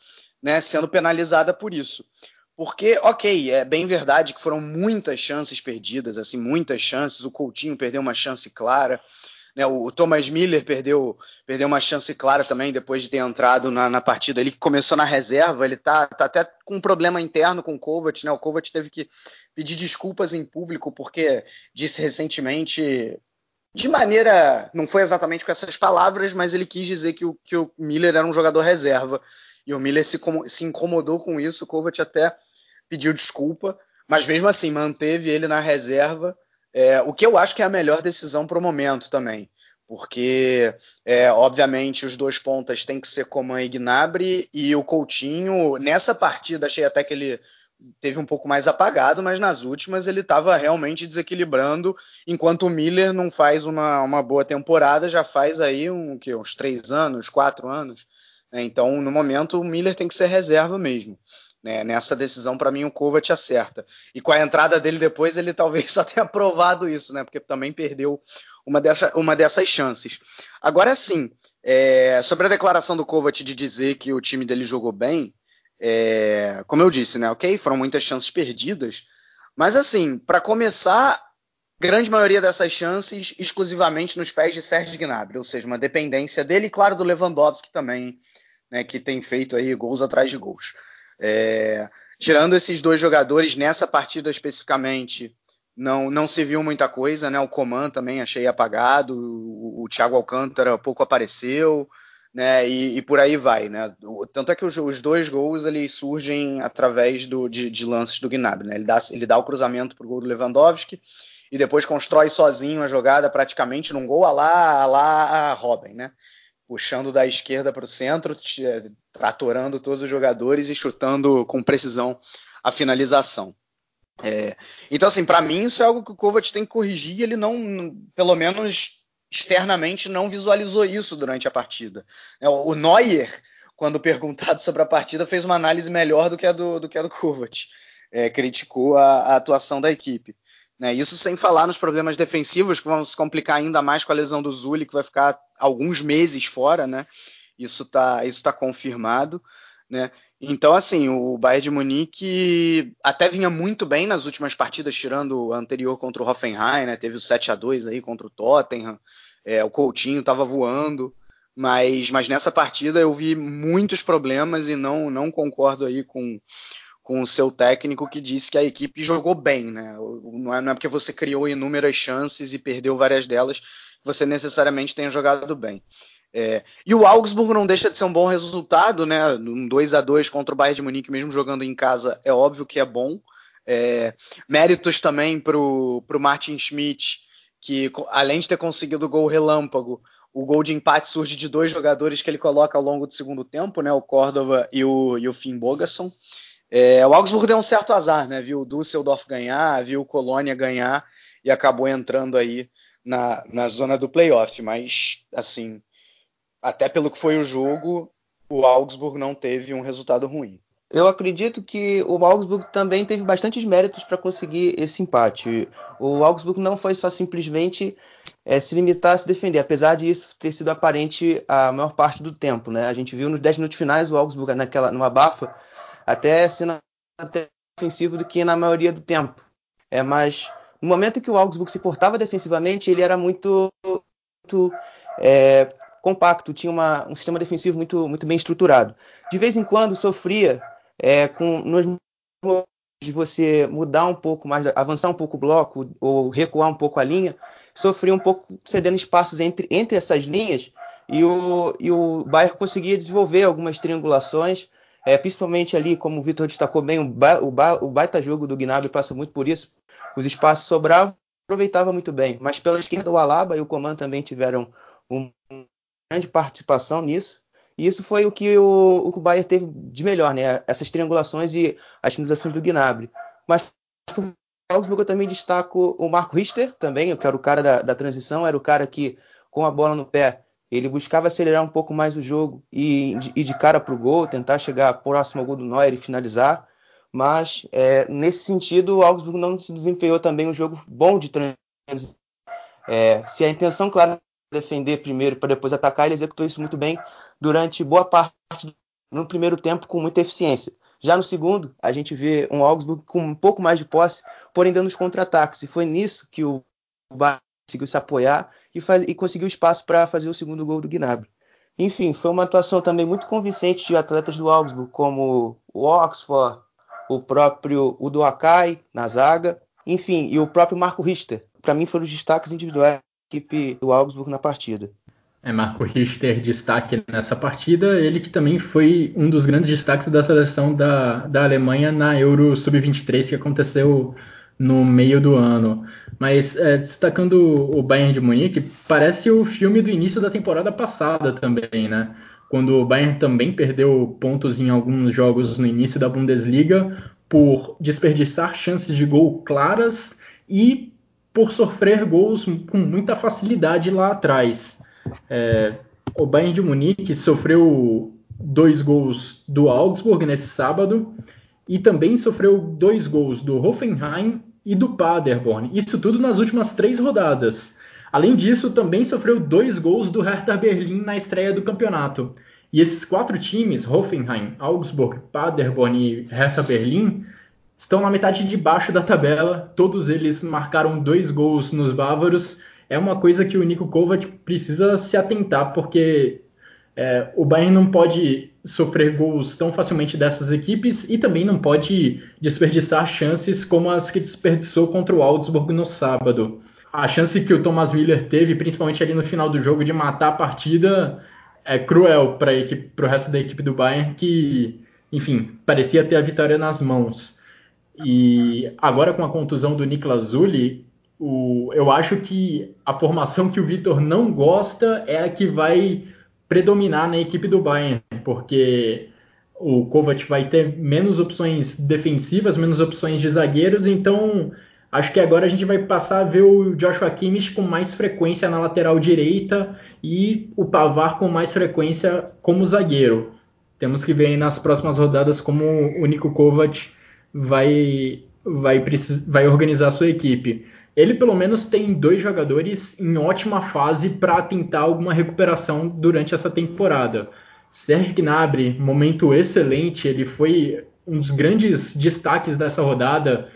né, sendo penalizada por isso. Porque, ok, é bem verdade que foram muitas chances perdidas, assim, muitas chances. O Coutinho perdeu uma chance clara. Né, o Thomas Miller perdeu, perdeu uma chance clara também depois de ter entrado na, na partida. Ele começou na reserva, ele tá, tá, até com um problema interno com o Kovac. Né, o Kovac teve que pedir desculpas em público porque disse recentemente, de maneira. não foi exatamente com essas palavras, mas ele quis dizer que o, que o Miller era um jogador reserva. E o Miller se, se incomodou com isso. O Kovac até pediu desculpa, mas mesmo assim manteve ele na reserva é, o que eu acho que é a melhor decisão para o momento também. Porque, é, obviamente, os dois pontas têm que ser Coman e Gnabry, e o Coutinho, nessa partida, achei até que ele teve um pouco mais apagado, mas nas últimas ele estava realmente desequilibrando, enquanto o Miller não faz uma, uma boa temporada, já faz aí um, que, uns três anos, quatro anos. Né? Então, no momento, o Miller tem que ser reserva mesmo. Né? Nessa decisão, para mim, o Kovac acerta. E com a entrada dele depois, ele talvez só tenha provado isso, né? Porque também perdeu uma, dessa, uma dessas chances. Agora sim, é, sobre a declaração do Kovac de dizer que o time dele jogou bem, é, como eu disse, né? Ok, foram muitas chances perdidas, mas assim, para começar, grande maioria dessas chances exclusivamente nos pés de Sérgio Gnabry, ou seja, uma dependência dele e claro do Lewandowski também, né? Que tem feito aí gols atrás de gols. É, tirando esses dois jogadores nessa partida especificamente, não, não se viu muita coisa, né? O Coman também achei apagado, o, o Thiago Alcântara pouco apareceu, né? E, e, por aí vai, né? Tanto é que os, os dois gols eles surgem através do, de, de lances do Gnabry, né? Ele dá, ele dá o cruzamento para o gol do Lewandowski e depois constrói sozinho a jogada praticamente num gol a lá, a lá a Robin, né? Puxando da esquerda para o centro, tratorando todos os jogadores e chutando com precisão a finalização. É, então, assim, para mim isso é algo que o Kovac tem que corrigir. Ele não, pelo menos externamente, não visualizou isso durante a partida. É, o Neuer, quando perguntado sobre a partida, fez uma análise melhor do que a do, do, que a do Kovac. É, criticou a, a, atuação da equipe. Né? Isso sem falar nos problemas defensivos que vão se complicar ainda mais com a lesão do Zuli, que vai ficar alguns meses fora, né? Isso está isso tá confirmado. Né? Então, assim, o Bayern de Munique até vinha muito bem nas últimas partidas, tirando o anterior contra o Hoffenheim, né? Teve o 7 a 2 aí contra o Tottenham, é, o Coutinho estava voando, mas, mas nessa partida eu vi muitos problemas e não, não concordo aí com, com o seu técnico que disse que a equipe jogou bem, né? Não é, não é porque você criou inúmeras chances e perdeu várias delas que você necessariamente tenha jogado bem. É, e o Augsburg não deixa de ser um bom resultado, né? Um 2 a 2 contra o Bayern de Munique, mesmo jogando em casa, é óbvio que é bom. É, méritos também para o Martin Schmidt, que além de ter conseguido o gol relâmpago, o gol de empate surge de dois jogadores que ele coloca ao longo do segundo tempo, né? O Córdova e o, e o Finn Bogason. É, o Augsburg deu um certo azar, né? Viu o Düsseldorf ganhar, viu o Colônia ganhar e acabou entrando aí na, na zona do playoff. Mas, assim, até pelo que foi o jogo, o Augsburg não teve um resultado ruim. Eu acredito que o Augsburg também teve bastantes méritos para conseguir esse empate. O Augsburg não foi só simplesmente é, se limitar a se defender, apesar de isso ter sido aparente a maior parte do tempo. Né? A gente viu nos 10 minutos finais o Augsburg naquela, numa bafa até sendo até ofensivo do que na maioria do tempo. É, mas no momento que o Augsburg se portava defensivamente, ele era muito, muito é, compacto, tinha uma, um sistema defensivo muito, muito bem estruturado. De vez em quando sofria é, com nos de você mudar um pouco mais, avançar um pouco o bloco ou recuar um pouco a linha, sofria um pouco cedendo espaços entre, entre essas linhas e o, e o Bayern conseguia desenvolver algumas triangulações é, principalmente ali, como o Vitor destacou bem, o, ba, o, ba, o, baita jogo do Gnabry passa muito por isso. Os espaços sobravam, aproveitava muito bem. Mas pela esquerda, o Alaba e o Coman também tiveram uma grande participação nisso. E isso foi o que o, o Bayern teve de melhor, né? Essas triangulações e as finalizações do Gnabry. Mas eu também destaco o Marco Richter também, que era o cara da, da transição, era o cara que, com a bola no pé, ele buscava acelerar um pouco mais o jogo e ir de cara para o gol, tentar chegar próximo ao gol do Neuer e finalizar. Mas é, nesse sentido, o Augsburg não se desempenhou também um jogo bom de transição. É, se a intenção, claro, é defender primeiro para depois atacar, ele executou isso muito bem durante boa parte no primeiro tempo com muita eficiência. Já no segundo, a gente vê um Augsburg com um pouco mais de posse, porém dando os contra-ataques. E foi nisso que o Bayern conseguiu se apoiar e, faz, e conseguiu espaço para fazer o segundo gol do Gnabry. Enfim, foi uma atuação também muito convincente de atletas do Augsburg, como o Oxford, o próprio Udo Akai na zaga, enfim, e o próprio Marco Richter. Para mim foram os destaques individuais da equipe do Augsburg na partida. É, Marco Richter destaque nessa partida, ele que também foi um dos grandes destaques da seleção da, da Alemanha na Euro Sub-23 que aconteceu no meio do ano. Mas é, destacando o Bayern de Munique, parece o filme do início da temporada passada também, né? Quando o Bayern também perdeu pontos em alguns jogos no início da Bundesliga por desperdiçar chances de gol claras e por sofrer gols com muita facilidade lá atrás. É, o Bayern de Munique sofreu dois gols do Augsburg nesse sábado e também sofreu dois gols do Hoffenheim e do Paderborn. Isso tudo nas últimas três rodadas. Além disso, também sofreu dois gols do Hertha Berlim na estreia do campeonato. E esses quatro times, Hoffenheim, Augsburg, Paderborn e Hertha Berlim, estão na metade de baixo da tabela. Todos eles marcaram dois gols nos bávaros. É uma coisa que o Nico Kovac precisa se atentar, porque é, o Bayern não pode sofrer gols tão facilmente dessas equipes e também não pode desperdiçar chances como as que desperdiçou contra o Augsburg no sábado. A chance que o Thomas Miller teve, principalmente ali no final do jogo, de matar a partida, é cruel para o resto da equipe do Bayern, que, enfim, parecia ter a vitória nas mãos. E agora com a contusão do Niklas Zulli, o, eu acho que a formação que o Vitor não gosta é a que vai predominar na equipe do Bayern, porque o Kovac vai ter menos opções defensivas, menos opções de zagueiros, então acho que agora a gente vai passar a ver o Joshua Kimmich com mais frequência na lateral direita e o Pavar com mais frequência como zagueiro. Temos que ver nas próximas rodadas como o Nico Kovac vai, vai, vai organizar a sua equipe ele pelo menos tem dois jogadores em ótima fase para tentar alguma recuperação durante essa temporada. Sérgio Gnabry, momento excelente, ele foi um dos grandes destaques dessa rodada,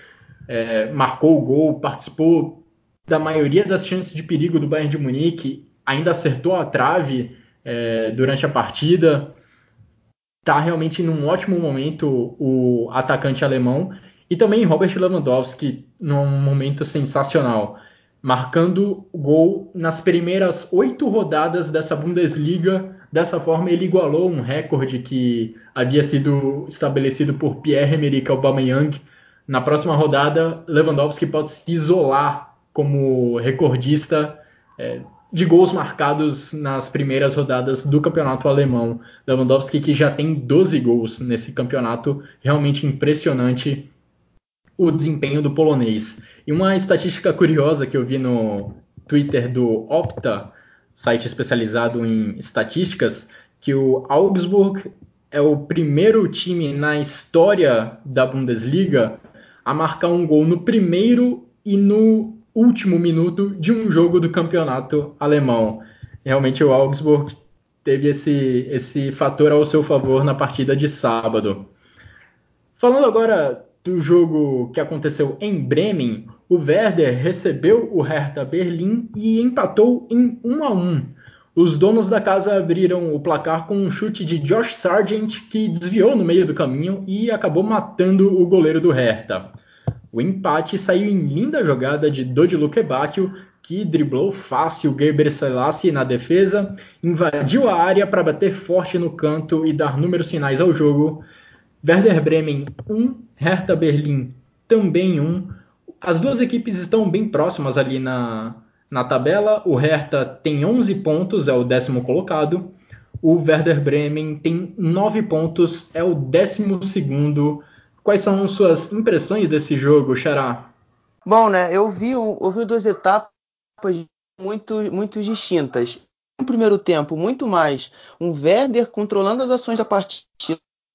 é, marcou o gol, participou da maioria das chances de perigo do Bayern de Munique, ainda acertou a trave é, durante a partida. Está realmente num ótimo momento o atacante alemão e também Robert Lewandowski, num momento sensacional, marcando gol nas primeiras oito rodadas dessa Bundesliga. Dessa forma, ele igualou um recorde que havia sido estabelecido por Pierre-Emerick Aubameyang. Na próxima rodada, Lewandowski pode se isolar como recordista é, de gols marcados nas primeiras rodadas do campeonato alemão. Lewandowski que já tem 12 gols nesse campeonato, realmente impressionante o desempenho do polonês. E uma estatística curiosa que eu vi no Twitter do Opta, site especializado em estatísticas, que o Augsburg é o primeiro time na história da Bundesliga a marcar um gol no primeiro e no último minuto de um jogo do campeonato alemão. Realmente o Augsburg teve esse, esse fator ao seu favor na partida de sábado. Falando agora do jogo que aconteceu em Bremen, o Werder recebeu o Hertha Berlim e empatou em 1 a 1. Os donos da casa abriram o placar com um chute de Josh Sargent que desviou no meio do caminho e acabou matando o goleiro do Hertha. O empate saiu em linda jogada de Dodi Lukebakio, que driblou fácil Gerber Selassie na defesa, invadiu a área para bater forte no canto e dar números finais ao jogo. Werder Bremen 1, Hertha Berlim também um. As duas equipes estão bem próximas ali na, na tabela. O Hertha tem 11 pontos, é o décimo colocado. O Werder Bremen tem 9 pontos, é o décimo segundo. Quais são suas impressões desse jogo, Xará? Bom, né? Eu vi, eu vi duas etapas muito, muito distintas. No primeiro tempo, muito mais um Werder controlando as ações da partida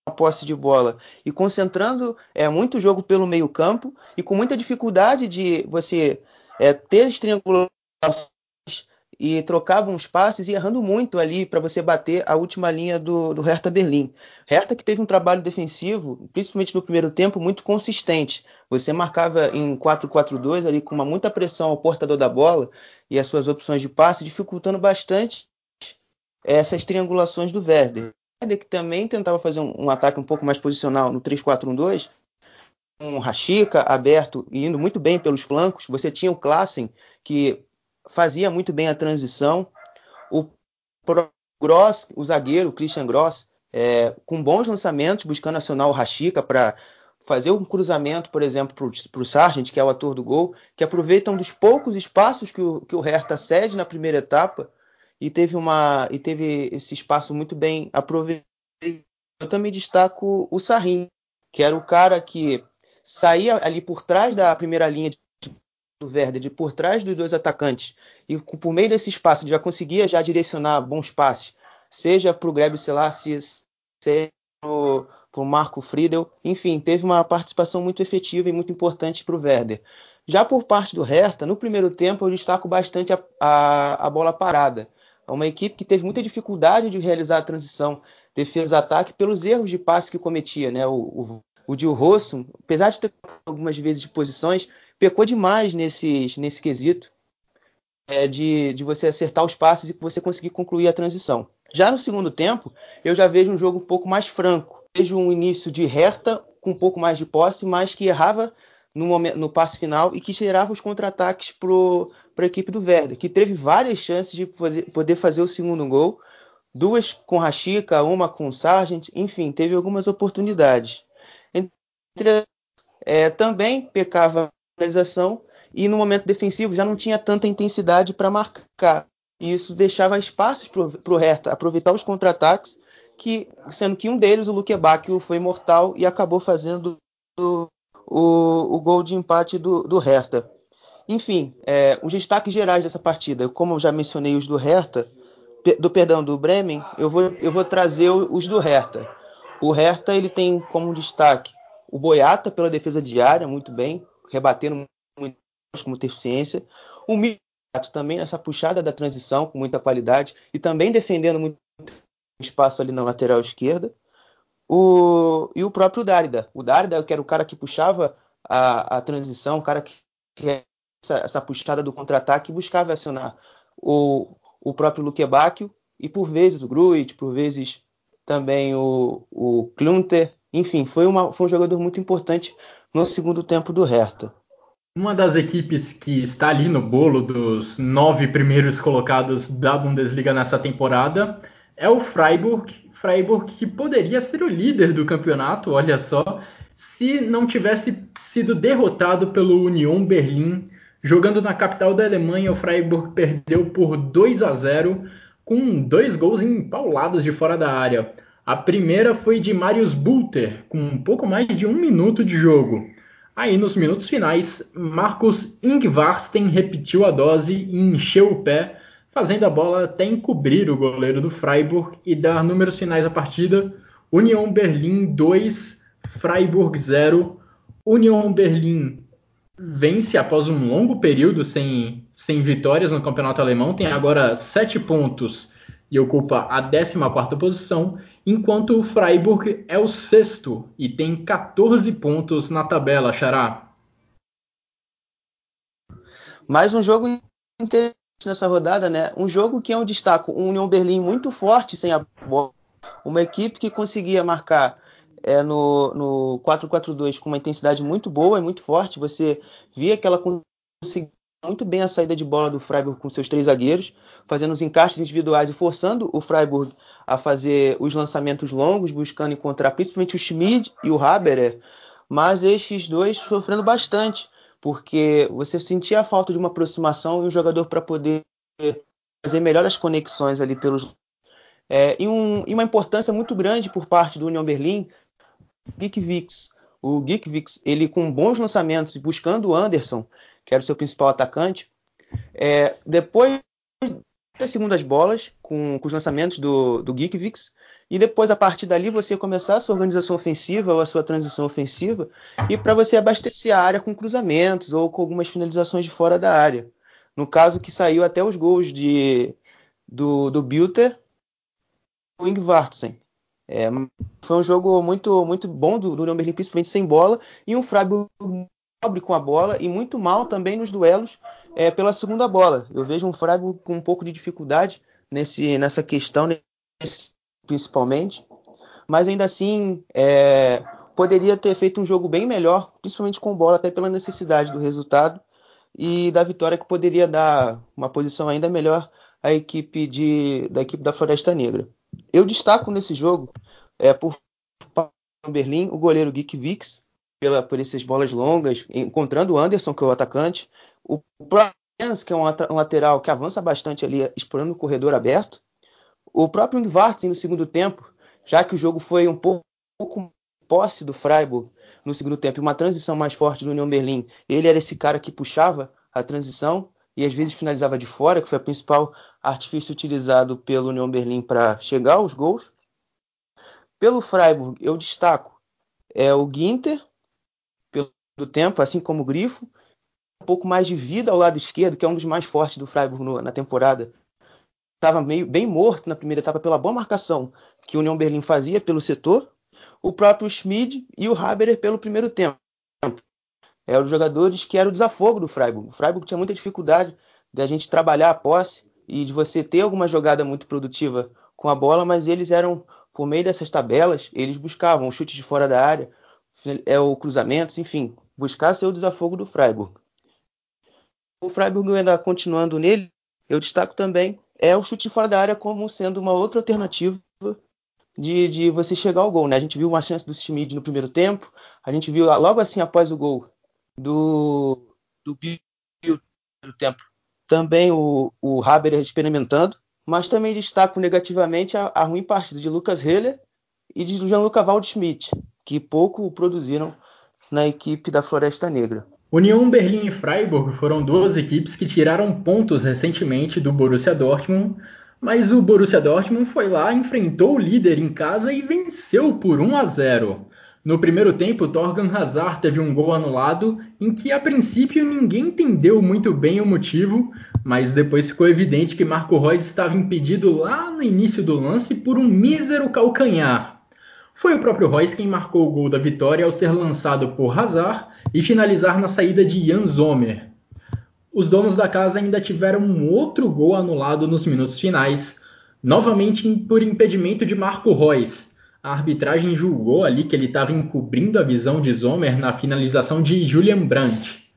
a posse de bola e concentrando é, muito jogo pelo meio campo e com muita dificuldade de você é, ter as e trocava uns passes e errando muito ali para você bater a última linha do, do Hertha Berlim. Hertha que teve um trabalho defensivo, principalmente no primeiro tempo, muito consistente. Você marcava em 4-4-2 ali com uma muita pressão ao portador da bola e as suas opções de passe, dificultando bastante essas triangulações do Werder que também tentava fazer um, um, ataque um pouco mais posicional no 3-4-1-2, com um Rashica aberto e indo muito bem pelos flancos. Você tinha o Klassen, que fazia muito bem a transição. O Gross, o zagueiro, o Christian Gross, é, com bons lançamentos, buscando acionar o Rashica para fazer um cruzamento, por exemplo, para o Sargent, que é o ator do gol, que aproveita um dos poucos espaços que o, que o Hertha cede na primeira etapa e teve uma e teve esse espaço muito bem aproveitado. Eu também destaco o Sarrin, que era o cara que saía ali por trás da primeira linha do Verde, de por trás dos dois atacantes, e por meio desse espaço já conseguia já direcionar bons passes, seja para o Grebe Selassie, seja para o Marco Friedel. Enfim, teve uma participação muito efetiva e muito importante para o Werder. Já por parte do Hertha, no primeiro tempo eu destaco bastante a, a, a bola parada. É uma equipe que teve muita dificuldade de realizar a transição defesa-ataque pelos erros de passe que cometia. Né? O, o, o Gil Rosso, apesar de ter algumas vezes de posições, pecou demais nesses, nesse quesito é, de, de você acertar os passes e você conseguir concluir a transição. Já no segundo tempo, eu já vejo um jogo um pouco mais franco. Vejo um início de Hertha com um pouco mais de posse, mas que errava no, momento, no passe final e que gerava os contra-ataques para a equipe do Werder, que teve várias chances de fazer, poder fazer o segundo gol, duas com Rashica, uma com Sargent, enfim, teve algumas oportunidades. Entre, é, também pecava a finalização e no momento defensivo já não tinha tanta intensidade para marcar. E isso deixava espaços para o Hertha aproveitar os contra-ataques, que, sendo que um deles, o Luque Bacchio, foi mortal e acabou fazendo o, o, gol de empate do, do Hertha. Enfim, é, os destaques gerais dessa partida, como eu já mencionei os do Hertha, do perdão, do Bremen, eu vou, eu vou trazer os do Hertha. O Hertha ele tem como destaque o Boiata pela defesa diária, muito bem, rebatendo muito com muita eficiência. O Milato também nessa puxada da transição com muita qualidade e também defendendo muito espaço ali na lateral esquerda. O, e o próprio Dárida. O Dárida, que era o cara que puxava a, a transição, o cara que, que essa, essa puxada do contra-ataque buscava acionar o, o próprio Luquebacchio e por vezes o Gruit, por vezes também o, o Klunter. Enfim, foi, uma, foi um jogador muito importante no segundo tempo do Hertha. Uma das equipes que está ali no bolo dos nove primeiros colocados da Bundesliga nessa temporada é o Freiburg. Freiburg que poderia ser o líder do campeonato, olha só, se não tivesse sido derrotado pelo Union Berlim. Jogando na capital da Alemanha, o Freiburg perdeu por 2 a 0 com dois gols empaulados de fora da área. A primeira foi de Marius Bulter, com um pouco mais de um minuto de jogo. Aí, nos minutos finais, Marcos Ingvarsten repetiu a dose e encheu o pé, fazendo a bola até encobrir o goleiro do Freiburg e dar números finais à partida. Union Berlim 2, Freiburg 0. Union Berlim vence após um longo período sem, sem vitórias no campeonato alemão, tem agora 7 pontos e ocupa a 14ª posição, enquanto o Freiburg é o sexto e tem 14 pontos na tabela, Xará. Mais um jogo interessante nessa rodada, né? Um jogo que é um destaque, um União Berlim muito forte sem a bola, uma equipe que conseguia marcar é, no, no 4-4-2 com uma intensidade muito boa e muito forte. Você via que ela conseguia muito bem a saída de bola do Freiburg com seus três zagueiros, fazendo os encaixes individuais e forçando o Freiburg a fazer os lançamentos longos, buscando encontrar principalmente o Schmid e o Haberer, mas estes dois sofrendo bastante, porque você sentia a falta de uma aproximação e um jogador para poder fazer melhor as conexões ali pelos. É, e, um, e, uma importância muito grande por parte do Union Berlim, Geekvix. O Geekvix, ele com bons lançamentos, buscando o Anderson, que era o seu principal atacante, é, depois as segundas bolas com, com os lançamentos do, do Geekvix e depois a partir dali você começar a sua organização ofensiva ou a sua transição ofensiva e para você abastecer a área com cruzamentos ou com algumas finalizações de fora da área. No caso que saiu até os gols de, do, do Bilter e do Ingvartsen. É, foi um jogo muito muito bom do, do Berlim, principalmente sem bola, e um Freiburg pobre com a bola e muito mal também nos duelos é, pela segunda bola. Eu vejo um Freiburg com um pouco de dificuldade nesse, nessa questão, nesse, principalmente. Mas ainda assim, é, poderia ter feito um jogo bem melhor, principalmente com bola, até pela necessidade do resultado e da vitória que poderia dar uma posição ainda melhor à equipe de, da equipe da Floresta Negra. Eu destaco nesse jogo, é, por Berlim, o goleiro Geek Vix, pela, por essas bolas longas, encontrando o Anderson, que é o atacante, o Proens, que é um, um, lateral que avança bastante ali, explorando o corredor aberto, o próprio Ingvartsen no segundo tempo, já que o jogo foi um pouco, pouco posse do Freiburg no segundo tempo uma transição mais forte do União Berlim, ele era esse cara que puxava a transição e às vezes finalizava de fora, que foi o principal artifício utilizado pelo União Berlim para chegar aos gols. Pelo Freiburg, eu destaco é, o Ginter, pelo tempo, assim como o Grifo. Um pouco mais de vida ao lado esquerdo, que é um dos mais fortes do Freiburg no, na temporada. Estava meio bem morto na primeira etapa pela boa marcação que o União Berlim fazia pelo setor. O próprio Schmid e o Haberer pelo primeiro tempo. Eram os jogadores que eram o desafogo do Freiburg. O Freiburg tinha muita dificuldade de a gente trabalhar a posse e de você ter alguma jogada muito produtiva com a bola, mas eles eram, por meio dessas tabelas, eles buscavam chutes de fora da área, é, o cruzamentos, enfim, buscar ser o desafogo do Freiburg. O Freiburg ainda continuando nele, eu destaco também é o chute fora da área como sendo uma outra alternativa de, de você chegar ao gol. Né? A gente viu uma chance do Schmid no primeiro tempo, a gente viu logo assim após o gol do, do Bill no tempo também o, o Haber experimentando, mas também destaco negativamente a, a ruim partida de Lucas Heller e de Gianluca Waldschmidt, que pouco produziram na equipe da Floresta Negra. União Berlim e Freiburg foram duas equipes que tiraram pontos recentemente do Borussia Dortmund, mas o Borussia Dortmund foi lá, enfrentou o líder em casa e venceu por 1 a 0. No primeiro tempo, Torgan Hazard teve um gol anulado em que a princípio ninguém entendeu muito bem o motivo, mas depois ficou evidente que Marco Reus estava impedido lá no início do lance por um mísero calcanhar. Foi o próprio Reus quem marcou o gol da vitória ao ser lançado por Hazard e finalizar na saída de Jan Sommer. Os donos da casa ainda tiveram um outro gol anulado nos minutos finais, novamente por impedimento de Marco Reus, a arbitragem julgou ali que ele estava encobrindo a visão de Zomer na finalização de Julian Brandt.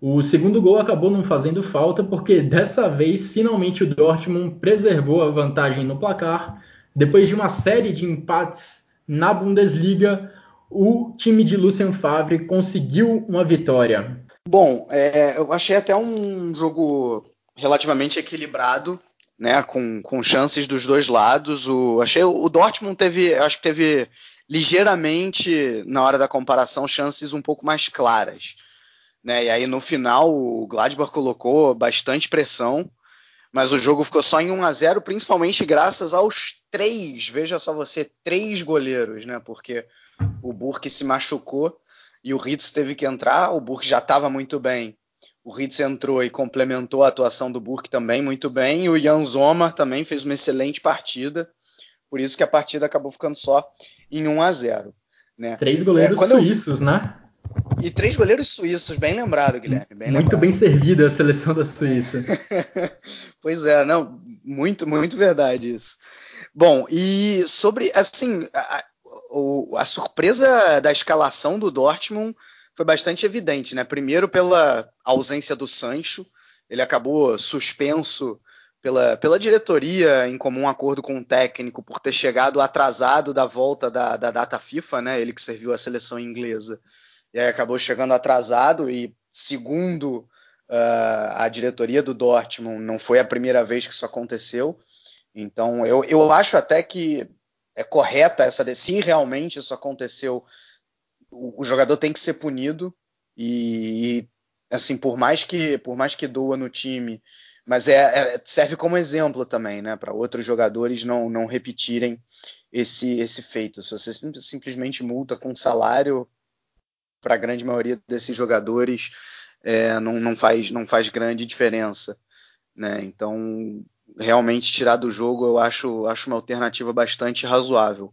O segundo gol acabou não fazendo falta porque dessa vez finalmente o Dortmund preservou a vantagem no placar. Depois de uma série de empates na Bundesliga, o time de Lucien Favre conseguiu uma vitória. Bom, é, eu achei até um jogo relativamente equilibrado né, com, com chances dos dois lados. O, achei o Dortmund teve, acho que teve ligeiramente na hora da comparação chances um pouco mais claras, né? E aí no final o Gladbach colocou bastante pressão, mas o jogo ficou só em 1 a 0, principalmente graças aos três, veja só você, três goleiros, né? Porque o Burke se machucou e o Ritz teve que entrar, o Burke já estava muito bem o Ritz entrou e complementou a atuação do Burke também muito bem. E o Jan Zomar também fez uma excelente partida. Por isso que a partida acabou ficando só em 1 a 0 né? Três goleiros é, suíços, eu... né? E três goleiros suíços, bem lembrado, Guilherme. Bem muito lembrado. bem servida a seleção da Suíça. pois é, não, muito, muito verdade isso. Bom, e sobre, assim, a, a, surpresa da escalação do Dortmund foi bastante evidente, né? Primeiro pela ausência do Sancho, ele acabou suspenso pela, pela diretoria em comum acordo com o técnico por ter chegado atrasado da volta da, da data FIFA, né? Ele que serviu a seleção inglesa e aí acabou chegando atrasado e segundo uh, a diretoria do Dortmund não foi a primeira vez que isso aconteceu. Então eu, eu acho até que é correta essa se realmente isso aconteceu o, o jogador tem que ser punido e, e, assim por mais que por mais que doa no time mas é, é serve como exemplo também né para outros jogadores não, não repetirem esse esse feito se você simplesmente multa com salário para a grande maioria desses jogadores é, não, não faz não faz grande diferença né então realmente tirar do jogo eu acho acho uma alternativa bastante razoável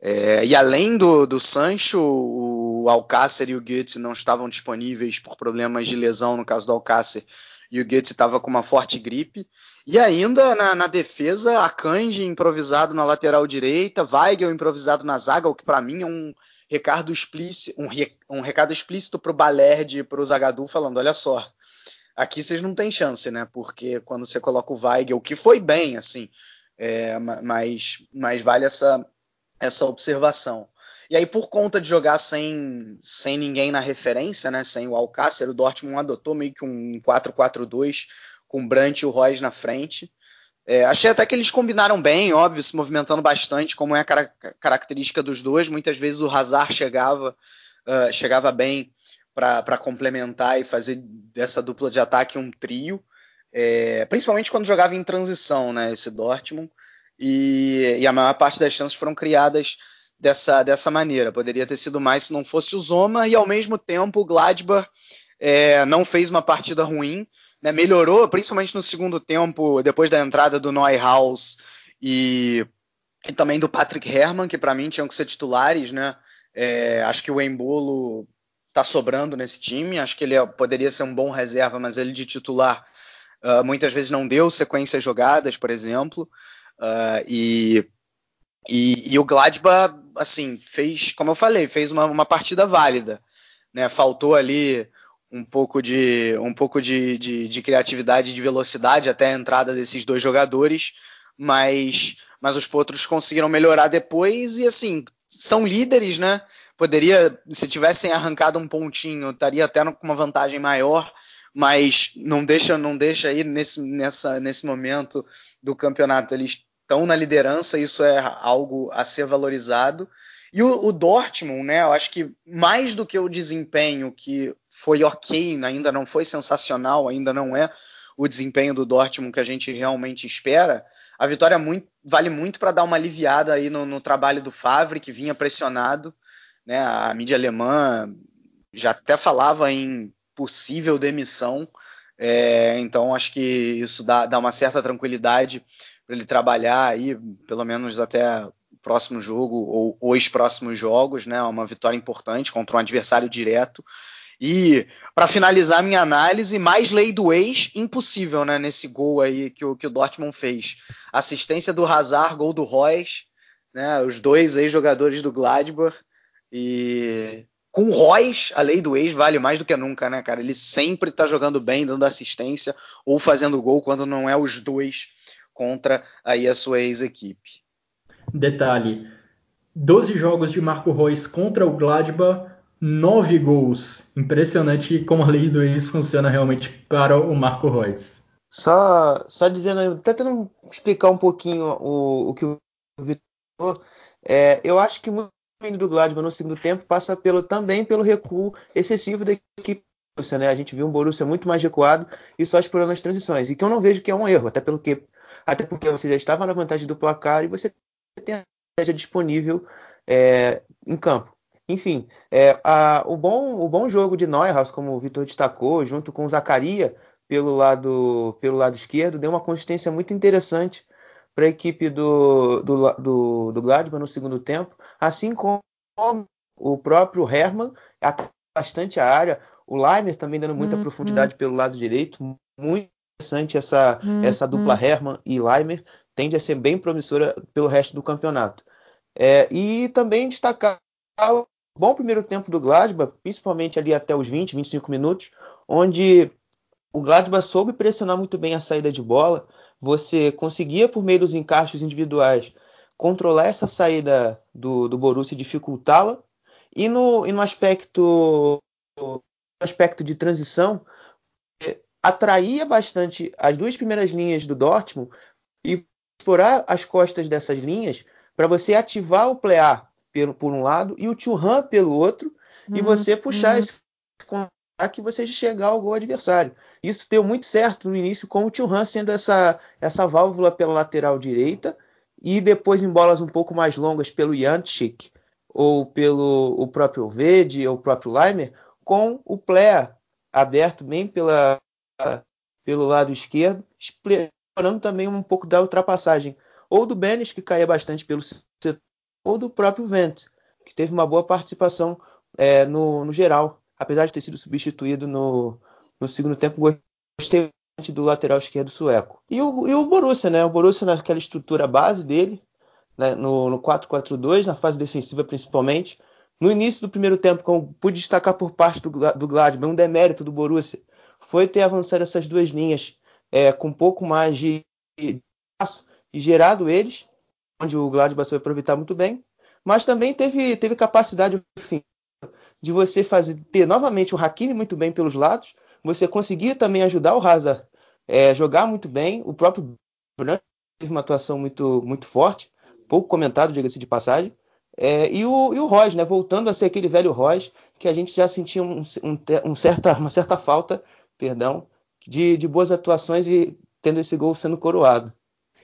é, e além do, do Sancho, o Alcácer e o Goetze não estavam disponíveis por problemas de lesão no caso do Alcácer, e o Goetze estava com uma forte gripe. E ainda na, na defesa, a Kanji improvisado na lateral direita, Weigel improvisado na zaga, o que para mim é um recado explícito, um, re, um recado explícito para o Balerdi e para o Zagadu, falando: olha só, aqui vocês não têm chance, né? Porque quando você coloca o Weigel, que foi bem, assim, é, mas, mas vale essa essa observação. E aí, por conta de jogar sem, sem ninguém na referência, né, sem o Alcácer, o Dortmund adotou meio que um 4-4-2 com Brandt e o Royce na frente. É, achei até que eles combinaram bem, óbvio, se movimentando bastante, como é a car característica dos dois. Muitas vezes o Hazard chegava, uh, chegava bem para complementar e fazer dessa dupla de ataque um trio, é, principalmente quando jogava em transição, né, esse Dortmund e, e, a maior parte das chances foram criadas dessa, dessa maneira. Poderia ter sido mais se não fosse o Zoma, e ao mesmo tempo o Gladbach é, não fez uma partida ruim, né, melhorou, principalmente no segundo tempo, depois da entrada do Neuhaus e, e também do Patrick Herrmann, que para mim tinham que ser titulares. Né? É, acho que o Embolo está sobrando nesse time, acho que ele é, poderia ser um bom reserva, mas ele de titular uh, muitas vezes não deu sequências jogadas, por exemplo. Uh, e e, e, o Gladbach, assim, fez, como eu falei, fez uma, uma partida válida. Né? Faltou ali um pouco de, um pouco de, de, de criatividade de velocidade até a entrada desses dois jogadores, mas, mas os potros conseguiram melhorar depois e, assim, são líderes, né? Poderia, se tivessem arrancado um pontinho, estaria até com uma vantagem maior, mas não deixa, não deixa aí nesse, nessa, nesse momento do campeonato eles estão na liderança, isso é algo a ser valorizado. E o, o, Dortmund, né, eu acho que mais do que o desempenho que foi ok, ainda não foi sensacional, ainda não é o desempenho do Dortmund que a gente realmente espera, a vitória muito, vale muito para dar uma aliviada aí no, no, trabalho do Favre, que vinha pressionado. Né, a mídia alemã já até falava em possível demissão, é, então acho que isso dá, dá uma certa tranquilidade para ele trabalhar aí, pelo menos até próximo jogo ou os próximos jogos, né? Uma vitória importante contra um adversário direto. E para finalizar minha análise, mais lei do ex, impossível, né? Nesse gol aí que o, que o Dortmund fez. Assistência do Hazard, gol do Royce, né? Os dois ex-jogadores do Gladbach. E com o Royce, a lei do ex vale mais do que nunca, né, cara? Ele sempre tá jogando bem, dando assistência ou fazendo gol quando não é os dois contra aí a sua ex-equipe. Detalhe: 12 jogos de Marco Reus contra o Gladbach, 9 gols. Impressionante como a lei do ex funciona realmente para o Marco Reus. Só, só dizendo, tentando explicar um pouquinho o, o que o Vitor é, eu acho que muito do Gladbach no segundo tempo passa pelo, também pelo recuo excessivo da equipe né? A gente viu um Borussia muito mais recuado e só explorando as transições. E que eu não vejo que é um erro, até pelo que até porque você já estava na vantagem do placar e você tem a estratégia disponível é, em campo. Enfim, é, a, o, bom, o bom jogo de Neuhaus, como o Vitor destacou, junto com o Zacaria pelo lado, pelo lado esquerdo, deu uma consistência muito interessante para a equipe do, do, do, do Gladbach no segundo tempo, assim como o próprio Hermann bastante a área, o Leimer também dando muita uhum. profundidade pelo lado direito, muito interessante essa, uhum. essa dupla Herman e Leimer, tende a ser bem promissora pelo resto do campeonato. É, e também destacar o bom primeiro tempo do Gladbach, principalmente ali até os 20, 25 minutos, onde o Gladbach soube pressionar muito bem a saída de bola, você conseguia, por meio dos encaixes individuais, controlar essa saída do, do Borussia e dificultá-la, e no, e no aspecto aspecto de transição, atraía bastante as duas primeiras linhas do Dortmund e explorar as costas dessas linhas para você ativar o Plea pelo, por um lado e o Churran pelo outro uhum, e você puxar uhum. esse que você chegar ao gol adversário. Isso deu muito certo no início com o Churran sendo essa, essa válvula pela lateral direita e depois em bolas um pouco mais longas pelo Jantic ou pelo o próprio Vede ou o próprio Leimer com o Plea aberto bem pela pelo lado esquerdo, explorando também um pouco da ultrapassagem, ou do Benes, que caía bastante pelo setor, ou do próprio Vent, que teve uma boa participação é, no, no, geral, apesar de ter sido substituído no, no segundo tempo, gostei do lateral esquerdo sueco. E o, e o Borussia, né? O Borussia naquela estrutura base dele, né? no, no 4-4-2, na fase defensiva principalmente. No início do primeiro tempo, como pude destacar por parte do, do Gladbach, um demérito do Borussia, foi ter avançado essas duas linhas é, com um pouco mais de espaço e gerado eles, onde o Gladbach vai aproveitar muito bem, mas também teve, teve capacidade enfim, de você fazer ter novamente o Hakimi muito bem pelos lados, você conseguia também ajudar o Hazard é, jogar muito bem, o próprio Branco teve uma atuação muito, muito forte, pouco comentado, diga-se de passagem, é, e o, e o Royce, né, voltando a ser aquele velho Royce que a gente já sentia um, um, um certa, uma certa falta perdão, de, de boas atuações e tendo esse gol sendo coroado.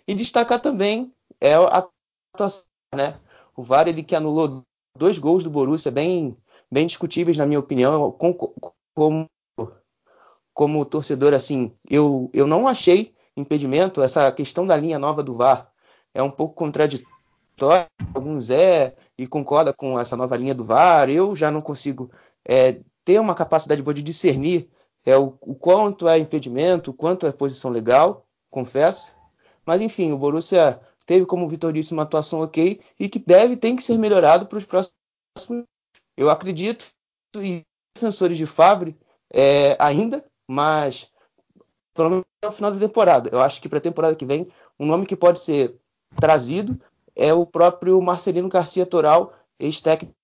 E destacar também é a atuação, né? O VAR ele que anulou dois gols do Borussia bem, bem discutíveis na minha opinião. Como, como torcedor, assim, eu, eu não achei impedimento. Essa questão da linha nova do VAR é um pouco contraditória. Alguns é e concorda com essa nova linha do VAR. Eu já não consigo é, ter uma capacidade boa de discernir é, o, o quanto é impedimento, o quanto é posição legal, confesso. Mas enfim, o Borussia teve, como Vitor disse, uma atuação ok e que deve, tem que ser melhorado para os próximos. Eu acredito em defensores de Favre é, ainda, mas pelo menos até o final da temporada. Eu acho que para a temporada que vem, um nome que pode ser trazido é o próprio Marcelino Garcia Toral, ex-técnico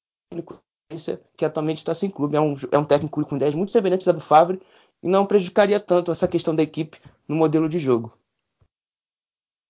que atualmente está sem clube. É um, é um técnico com ideias muito semelhantes à do Favre e não prejudicaria tanto essa questão da equipe no modelo de jogo.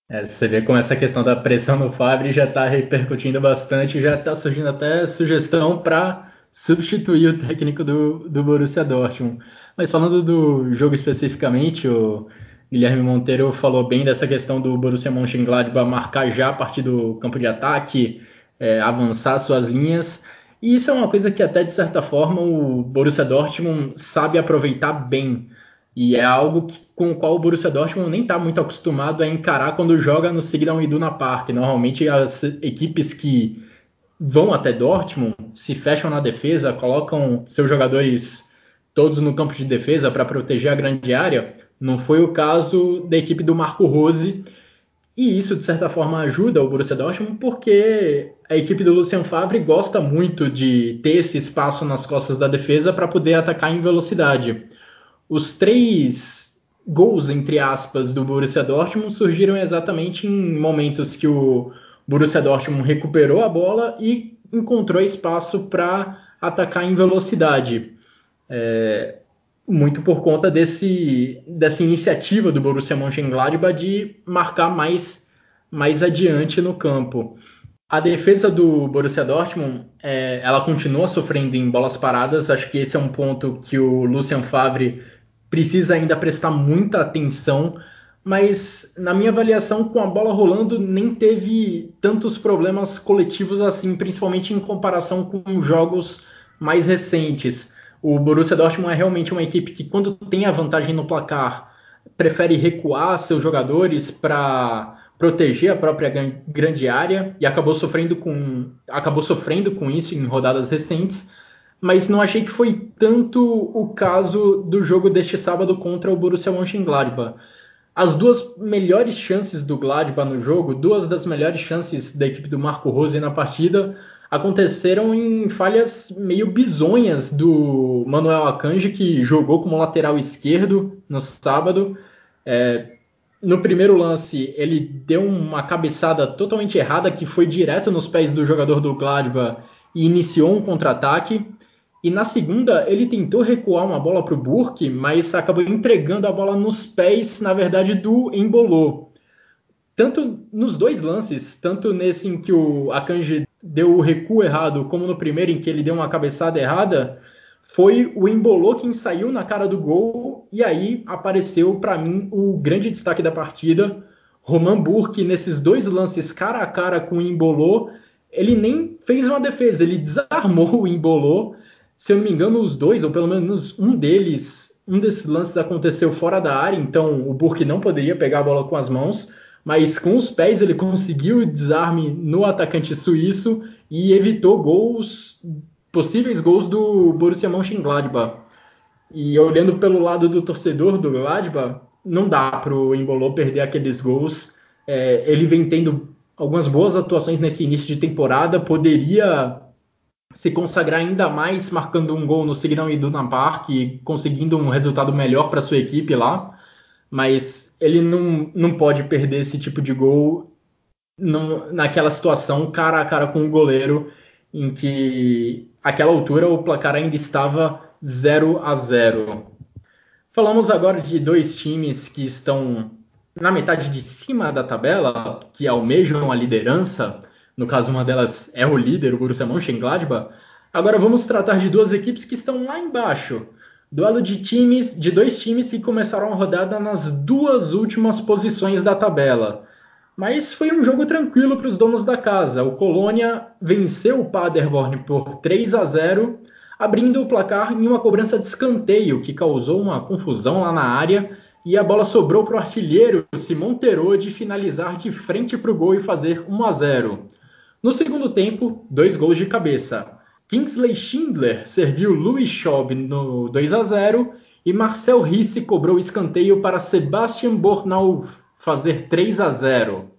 É, você vê como essa questão da pressão no Favre já está repercutindo bastante, já está surgindo até sugestão para substituir o técnico do, do Borussia Dortmund. Mas falando do jogo especificamente, o Guilherme Monteiro falou bem dessa questão do Borussia Mönchengladbach marcar já a partir do campo de ataque, é, avançar suas linhas. E isso é uma coisa que até de certa forma o Borussia Dortmund sabe aproveitar bem. E é algo que, com o qual o Borussia Dortmund nem está muito acostumado a encarar quando joga no Signal Iduna Park. Normalmente as equipes que vão até Dortmund se fecham na defesa, colocam seus jogadores todos no campo de defesa para proteger a grande área. Não foi o caso da equipe do Marco Rose. E isso, de certa forma, ajuda o Borussia Dortmund, porque a equipe do Lucien Favre gosta muito de ter esse espaço nas costas da defesa para poder atacar em velocidade. Os três gols, entre aspas, do Borussia Dortmund surgiram exatamente em momentos que o Borussia Dortmund recuperou a bola e encontrou espaço para atacar em velocidade. É, muito por conta desse, dessa iniciativa do Borussia Mönchengladbach de marcar mais, mais adiante no campo. A defesa do Borussia Dortmund, é, ela continua sofrendo em bolas paradas. Acho que esse é um ponto que o Lucien Favre precisa ainda prestar muita atenção, mas na minha avaliação, com a bola rolando, nem teve tantos problemas coletivos assim, principalmente em comparação com jogos mais recentes. O Borussia Dortmund é realmente uma equipe que, quando tem a vantagem no placar, prefere recuar seus jogadores para proteger a própria grande área e acabou sofrendo com acabou sofrendo com isso em rodadas recentes mas não achei que foi tanto o caso do jogo deste sábado contra o Borussia Mönchengladbach. As duas melhores chances do Gladbach no jogo, duas das melhores chances da equipe do Marco Rose na partida, aconteceram em falhas meio bizonhas do Manuel Akanji, que jogou como lateral esquerdo no sábado. É, no primeiro lance, ele deu uma cabeçada totalmente errada, que foi direto nos pés do jogador do Gladbach e iniciou um contra-ataque. E na segunda, ele tentou recuar uma bola para o Burke, mas acabou entregando a bola nos pés, na verdade, do Embolô. Tanto nos dois lances, tanto nesse em que o Akanji deu o recuo errado, como no primeiro em que ele deu uma cabeçada errada, foi o Embolô quem saiu na cara do gol e aí apareceu para mim o grande destaque da partida. Roman Burke, nesses dois lances cara a cara com o Embolô, ele nem fez uma defesa, ele desarmou o Embolô se eu não me engano, os dois, ou pelo menos um deles, um desses lances aconteceu fora da área, então o Burke não poderia pegar a bola com as mãos, mas com os pés ele conseguiu o desarme no atacante suíço e evitou gols, possíveis gols do Borussia Mönchengladbach. E olhando pelo lado do torcedor do Gladbach, não dá para o Embolou perder aqueles gols. É, ele vem tendo algumas boas atuações nesse início de temporada, poderia se consagrar ainda mais marcando um gol no Signal Iduna Park e conseguindo um resultado melhor para sua equipe lá, mas ele não, não pode perder esse tipo de gol no, naquela situação cara a cara com o goleiro em que aquela altura o placar ainda estava 0 a 0. Falamos agora de dois times que estão na metade de cima da tabela, que almejam a liderança, no caso uma delas é o líder, o Borussia Mönchengladbach. Agora vamos tratar de duas equipes que estão lá embaixo. Duelo de times, de dois times que começaram a rodada nas duas últimas posições da tabela. Mas foi um jogo tranquilo para os donos da casa. O Colônia venceu o Paderborn por 3 a 0, abrindo o placar em uma cobrança de escanteio que causou uma confusão lá na área e a bola sobrou para o artilheiro Simon Terode finalizar de frente para o gol e fazer 1 a 0. No segundo tempo, dois gols de cabeça. Kingsley Schindler serviu Louis Schaub no 2 a 0 e Marcel Risse cobrou escanteio para Sebastian Bornau fazer 3 a 0.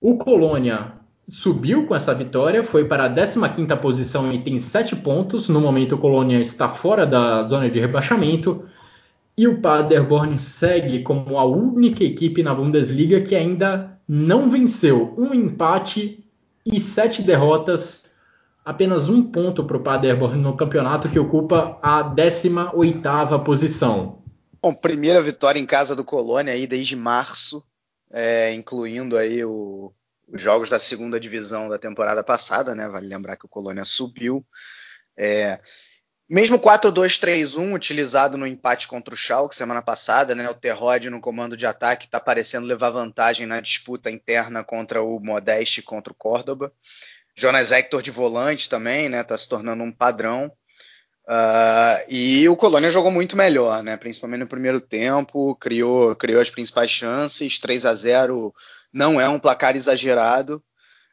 O Colônia subiu com essa vitória, foi para a 15ª posição e tem 7 pontos. No momento o Colônia está fora da zona de rebaixamento. E o Paderborn segue como a única equipe na Bundesliga que ainda não venceu. Um empate e sete derrotas. Apenas um ponto para o Paderborn no campeonato que ocupa a 18ª posição. Bom, primeira vitória em casa do Colônia aí desde março, é, incluindo aí o, os jogos da segunda divisão da temporada passada, né? Vale lembrar que o Colônia subiu. É, mesmo 4-2-3-1 utilizado no empate contra o Schalke semana passada, né? O Terrod no comando de ataque está parecendo levar vantagem na disputa interna contra o Modeste contra o Córdoba. Jonas Hector de volante também, né? Tá se tornando um padrão. Uh, e o Colônia jogou muito melhor, né? Principalmente no primeiro tempo, criou, criou as principais chances. 3 a 0 não é um placar exagerado.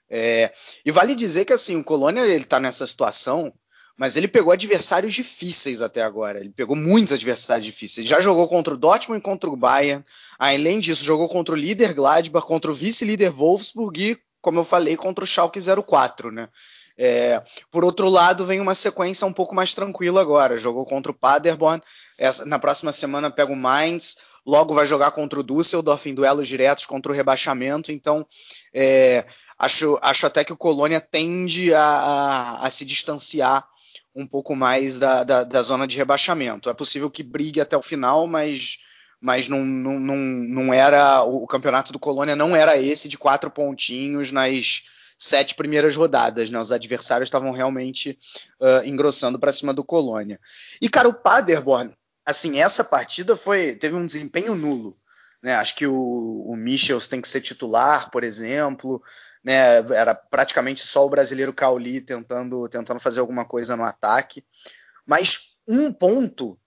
É, e vale dizer que assim, o Colônia ele tá nessa situação, mas ele pegou adversários difíceis até agora. Ele pegou muitos adversários difíceis. Ele já jogou contra o Dortmund e contra o Bayern. Além disso, jogou contra o líder Gladbach, contra o vice-líder Wolfsburg e, como eu falei, contra o Schalke 04, né? É, por outro lado, vem uma sequência um pouco mais tranquila agora. Jogou contra o Paderborn, essa, na próxima semana pega o Mainz, logo vai jogar contra o Düsseldorf em duelos diretos contra o rebaixamento. Então, é, acho, acho até que o Colônia tende a, a, a se distanciar um pouco mais da, da, da, zona de rebaixamento. É possível que brigue até o final, mas, mas não, não, não, não era. O campeonato do Colônia não era esse de quatro pontinhos nas sete primeiras rodadas, né? Os adversários estavam realmente uh, engrossando para cima do Colônia. E, cara, o Paderborn, assim, essa partida foi teve um desempenho nulo. Né? Acho que o, o Michels tem que ser titular, por exemplo. Né? Era praticamente só o brasileiro Cauli tentando, tentando fazer alguma coisa no ataque. Mas um ponto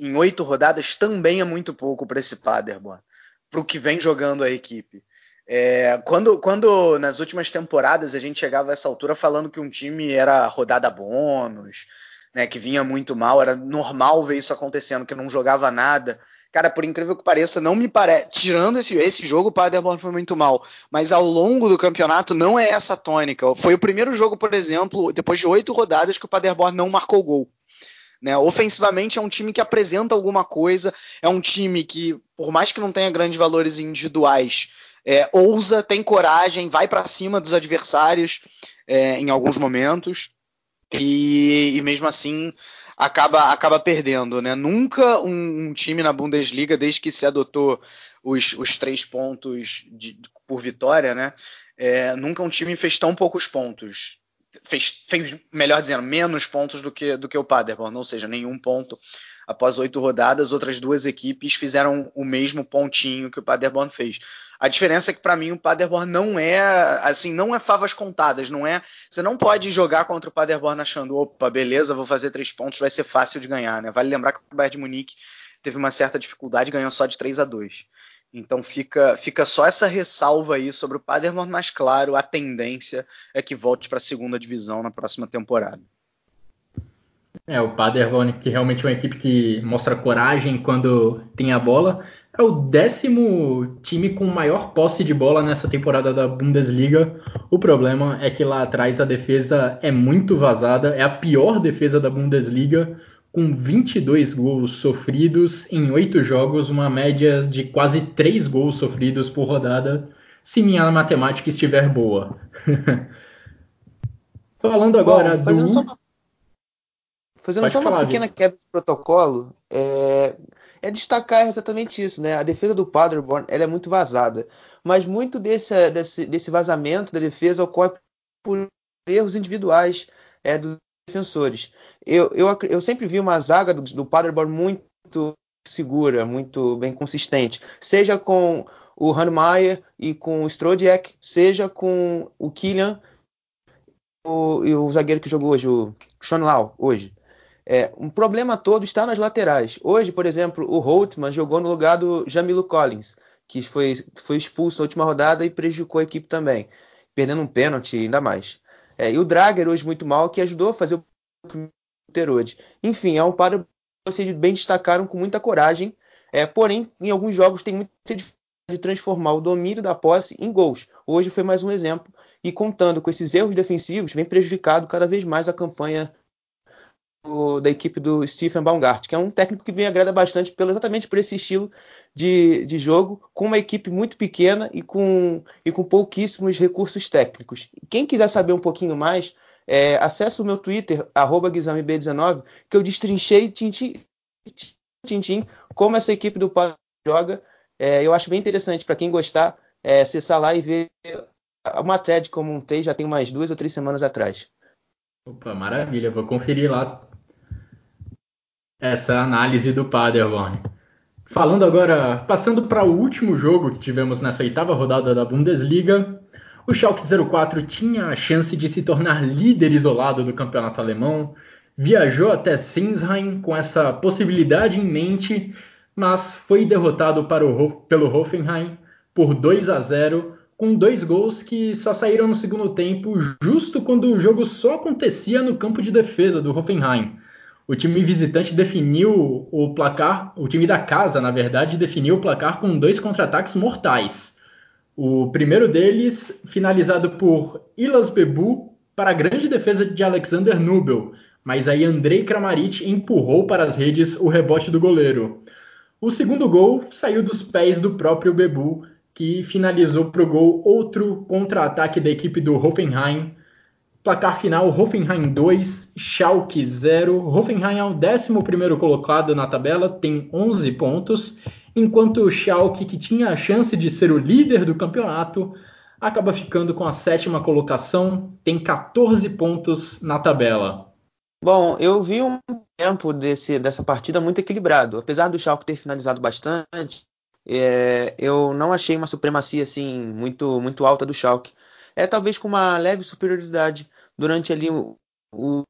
em oito rodadas também é muito pouco para esse Paderborn, para o que vem jogando a equipe. É, quando, quando nas últimas temporadas a gente chegava a essa altura falando que um time era rodada bônus, né, que vinha muito mal, era normal ver isso acontecendo, que não jogava nada. Cara, por incrível que pareça, não me parece. Tirando esse, esse jogo, o Paderborn foi muito mal. Mas ao longo do campeonato não é essa tônica. Foi o primeiro jogo, por exemplo, depois de oito rodadas, que o Paderborn não marcou gol. Né? Ofensivamente é um time que apresenta alguma coisa, é um time que, por mais que não tenha grandes valores individuais, é, ousa, tem coragem, vai para cima dos adversários é, em alguns momentos e, e, mesmo assim acaba, acaba perdendo. Né? Nunca um, um, time na Bundesliga, desde que se adotou os, os três pontos de, por vitória, né? É, nunca um time fez tão poucos pontos. Fez, fez, melhor dizendo, menos pontos do que, do que o Paderborn, ou seja, nenhum ponto após oito rodadas, outras duas equipes fizeram o mesmo pontinho que o Paderborn fez. A diferença é que para mim o Paderborn não é assim, não é favas contadas, não é. Você não pode jogar contra o Paderborn achando, opa, beleza, vou fazer três pontos, vai ser fácil de ganhar, né? Vale lembrar que o Bayern de Munique teve uma certa dificuldade ganhou só de 3 a 2. Então fica, fica só essa ressalva aí sobre o Paderborn, mas claro, a tendência é que volte para a segunda divisão na próxima temporada. É, o Paderborn, que realmente é uma equipe que mostra coragem quando tem a bola, é o décimo time com maior posse de bola nessa temporada da Bundesliga. O problema é que lá atrás a defesa é muito vazada, é a pior defesa da Bundesliga, com 22 gols sofridos em 8 jogos, uma média de quase 3 gols sofridos por rodada, se minha matemática estiver boa. Falando agora Bom, fazendo do. Só uma, fazendo só uma pequena quebra de protocolo, é, é destacar exatamente isso, né? A defesa do Paderborn ela é muito vazada, mas muito desse, desse, desse vazamento da defesa ocorre por erros individuais é, dos defensores. Eu, eu, eu sempre vi uma zaga do, do Paderborn muito segura, muito bem consistente, seja com o Hanmeyer e com o Strodiek, seja com o Killian o, e o zagueiro que jogou hoje, o Sean Lau, hoje. É, um problema todo está nas laterais. Hoje, por exemplo, o Holtman jogou no lugar do Jamilo Collins, que foi, foi expulso na última rodada e prejudicou a equipe também, perdendo um pênalti ainda mais. É, e o Drager hoje muito mal, que ajudou a fazer o Terode. Enfim, é um para vocês bem destacaram com muita coragem, é, porém, em alguns jogos tem muita dificuldade de transformar o domínio da posse em gols. Hoje foi mais um exemplo, e contando com esses erros defensivos, vem prejudicado cada vez mais a campanha da equipe do Stephen Baumgart, que é um técnico que me agrada bastante pelo, exatamente por esse estilo de, de jogo, com uma equipe muito pequena e com, e com pouquíssimos recursos técnicos. Quem quiser saber um pouquinho mais, é, acesse o meu Twitter, GuizamiB19, que eu destrinchei tintim, tintim como essa equipe do Paulo joga. É, eu acho bem interessante para quem gostar é, acessar lá e ver uma thread que eu montei já tem umas duas ou três semanas atrás. Opa, maravilha, vou conferir lá essa análise do Paderborn. Falando agora, passando para o último jogo que tivemos nessa oitava rodada da Bundesliga, o Schalke 04 tinha a chance de se tornar líder isolado do campeonato alemão, viajou até Sinsheim com essa possibilidade em mente, mas foi derrotado o, pelo Hoffenheim por 2 a 0 com dois gols que só saíram no segundo tempo, justo quando o jogo só acontecia no campo de defesa do Hoffenheim. O time visitante definiu o placar, o time da casa, na verdade, definiu o placar com dois contra-ataques mortais. O primeiro deles, finalizado por Ilas Bebu, para a grande defesa de Alexander Nubel, mas aí Andrei Kramaric empurrou para as redes o rebote do goleiro. O segundo gol saiu dos pés do próprio Bebu, que finalizou para o gol outro contra-ataque da equipe do Hoffenheim. Placar final: Hoffenheim 2, Schalke 0. Hoffenheim é o 11 colocado na tabela, tem 11 pontos, enquanto o Schalke, que tinha a chance de ser o líder do campeonato, acaba ficando com a sétima colocação, tem 14 pontos na tabela. Bom, eu vi um tempo desse, dessa partida muito equilibrado. Apesar do Schalke ter finalizado bastante, é, eu não achei uma supremacia assim muito muito alta do Schalke. É talvez com uma leve superioridade durante ali o, o,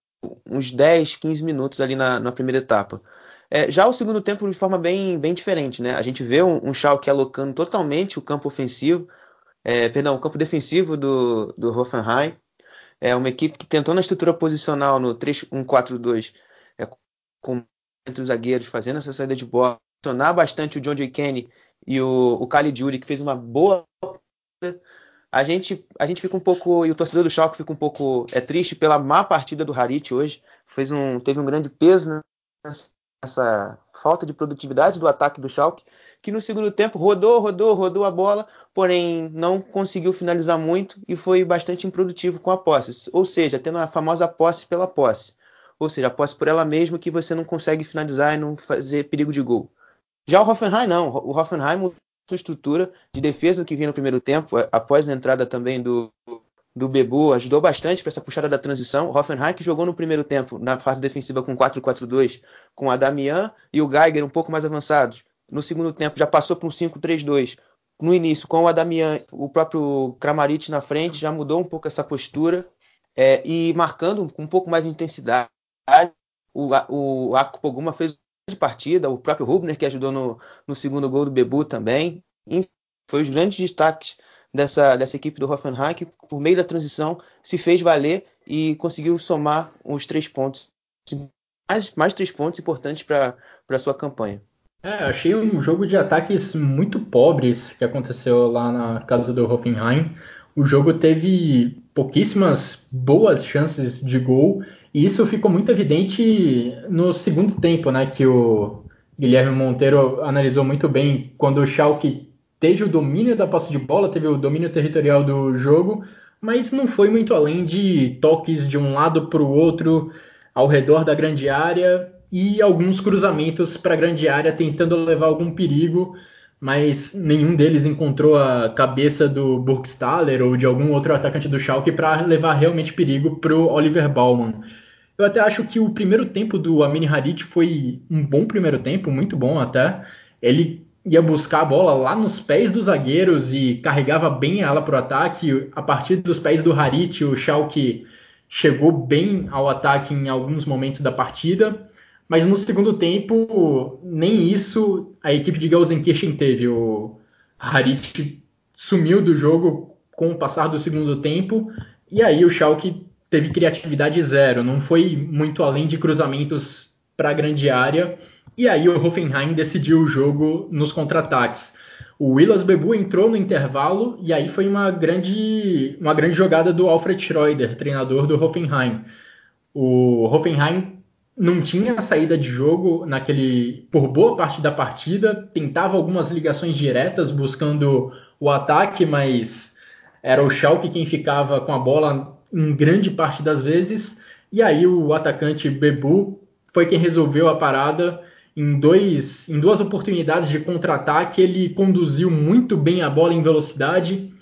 uns 10, 15 minutos ali na, na primeira etapa. É, já o segundo tempo de forma bem, bem diferente, né? A gente vê um, um Schalke alocando totalmente o campo ofensivo, é, perdão, o campo defensivo do, do Hoffenheim. É uma equipe que tentou na estrutura posicional no 3-1-4-2, é, com entre os zagueiros, fazendo essa saída de bola, pressionar bastante o John J. Kenny e o, o Kali Jury, que fez uma boa. A gente, a gente fica um pouco, e o torcedor do Schalke fica um pouco é triste pela má partida do Harit hoje. Fez um, teve um grande peso né, nessa falta de produtividade do ataque do Schalke, que no segundo tempo rodou, rodou, rodou a bola, porém não conseguiu finalizar muito e foi bastante improdutivo com a posse. Ou seja, tendo a famosa posse pela posse. Ou seja, a posse por ela mesma que você não consegue finalizar e não fazer perigo de gol. Já o Hoffenheim não. O Hoffenheim sua estrutura de defesa que vinha no primeiro tempo, é, após a entrada também do, do Bebu, ajudou bastante para essa puxada da transição. Hoffenheim que jogou no primeiro tempo na fase defensiva com 4-4-2, com a Damian e o Geiger um pouco mais avançados. No segundo tempo já passou para um 5-3-2. No início, com o Adamian, o próprio Kramaric na frente, já mudou um pouco essa postura é, e marcando com um pouco mais de intensidade. O, o Arco Poguma fez de partida, o próprio Rubner que ajudou no, no segundo gol do Bebu também. Foi os grandes destaques dessa, dessa equipe do Hoffenheim que, por meio da transição, se fez valer e conseguiu somar os três pontos, mais, mais três pontos importantes para a sua campanha. É, achei um jogo de ataques muito pobres que aconteceu lá na casa do Hoffenheim. O jogo teve pouquíssimas boas chances de gol e isso ficou muito evidente no segundo tempo, né? Que o Guilherme Monteiro analisou muito bem quando o Schalke teve o domínio da posse de bola, teve o domínio territorial do jogo, mas não foi muito além de toques de um lado para o outro ao redor da grande área e alguns cruzamentos para a grande área tentando levar algum perigo, mas nenhum deles encontrou a cabeça do Burgstaller ou de algum outro atacante do Schalke para levar realmente perigo para o Oliver Baumann. Eu até acho que o primeiro tempo do Amin Harit foi um bom primeiro tempo, muito bom até. Ele ia buscar a bola lá nos pés dos zagueiros e carregava bem ela para o ataque. A partir dos pés do Harit, o Schalke chegou bem ao ataque em alguns momentos da partida. Mas no segundo tempo, nem isso a equipe de Gelsenkirchen teve. O Harit sumiu do jogo com o passar do segundo tempo. E aí o Schalke teve criatividade zero. Não foi muito além de cruzamentos para a grande área e aí o Hoffenheim decidiu o jogo nos contra-ataques. O Willas Bebu entrou no intervalo e aí foi uma grande, uma grande jogada do Alfred Schroeder, treinador do Hoffenheim. O Hoffenheim não tinha saída de jogo naquele por boa parte da partida, tentava algumas ligações diretas buscando o ataque, mas era o Schalke quem ficava com a bola em grande parte das vezes. E aí o atacante Bebu foi quem resolveu a parada em, dois, em duas oportunidades de contra-ataque, ele conduziu muito bem a bola em velocidade.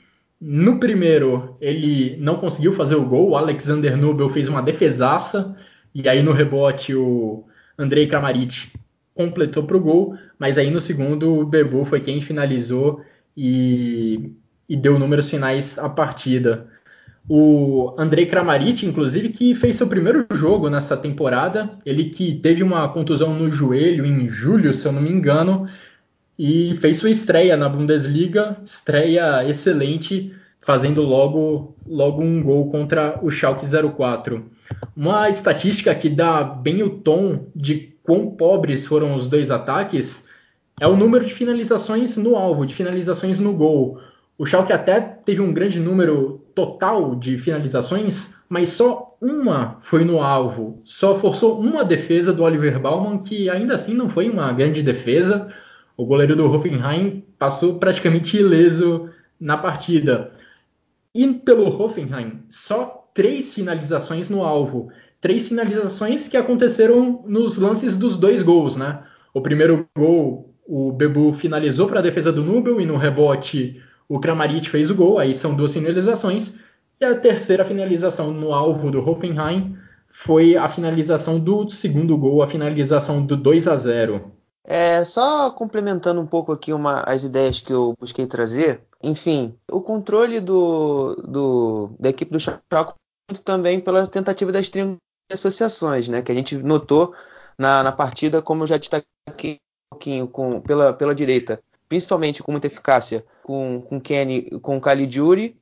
No primeiro, ele não conseguiu fazer o gol, o Alexander Nubel fez uma defesaça, e aí no rebote o Andrei Kramaric completou para o gol, mas aí no segundo o Bebu foi quem finalizou e, e deu números finais à partida o Andrei Kramaric, inclusive, que fez seu primeiro jogo nessa temporada. Ele que teve uma contusão no joelho em julho, se eu não me engano, e fez sua estreia na Bundesliga, estreia excelente, fazendo logo, logo um gol contra o Schalke 04. Uma estatística que dá bem o tom de quão pobres foram os dois ataques é o número de finalizações no alvo, de finalizações no gol. O Schalke até teve um grande número total de finalizações, mas só uma foi no alvo. Só forçou uma defesa do Oliver Baumann, que ainda assim não foi uma grande defesa. O goleiro do Hoffenheim passou praticamente ileso na partida. E pelo Hoffenheim, só três finalizações no alvo. Três finalizações que aconteceram nos lances dos dois gols, né? O primeiro gol, o Bebu finalizou para a defesa do Nubel e no rebote o Kramaric fez o gol, aí são duas finalizações. E a terceira finalização no alvo do Hoffenheim foi a finalização do segundo gol, a finalização do 2 a 0. É, só complementando um pouco aqui uma, as ideias que eu busquei trazer, enfim, o controle do, do da equipe do Schalke também pela tentativa das associações, né, que a gente notou na, na partida, como eu já destaquei um pouquinho com, pela, pela direita principalmente com muita eficácia com, com Kenny, com Caligiuri,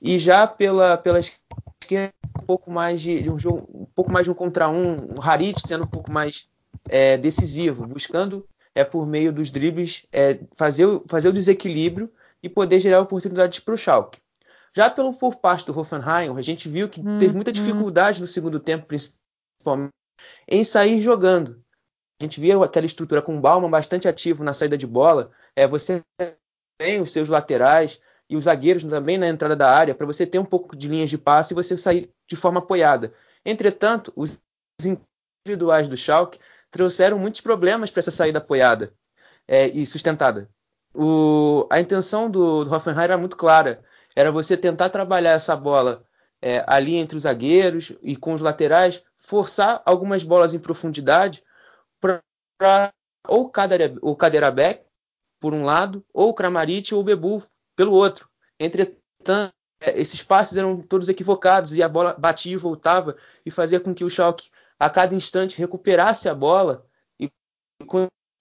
e já pela, pela esquerda um pouco mais de, um jogo, um pouco mais de um contra um, o Harit sendo um pouco mais é, decisivo, buscando é por meio dos dribles é, fazer, fazer o desequilíbrio e poder gerar oportunidades para o Schalke. Já pelo, por parte do Hoffenheim, a gente viu que teve muita uhum. dificuldade no segundo tempo, principalmente, em sair jogando. A gente via aquela estrutura com o Bauman bastante ativo na saída de bola, é, você tem os seus laterais e os zagueiros também na entrada da área para você ter um pouco de linhas de passe e você sair de forma apoiada. Entretanto, os individuais do Schalke trouxeram muitos problemas para essa saída apoiada é, e sustentada. O, a intenção do, do, Hoffenheim era muito clara, era você tentar trabalhar essa bola é, ali entre os zagueiros e com os laterais, forçar algumas bolas em profundidade para ou o Kaderabek por um lado, ou o Kramaric ou o Bebu pelo outro. Entretanto, é, esses passes eram todos equivocados e a bola batia e voltava e fazia com que o Schalke a cada instante recuperasse a bola e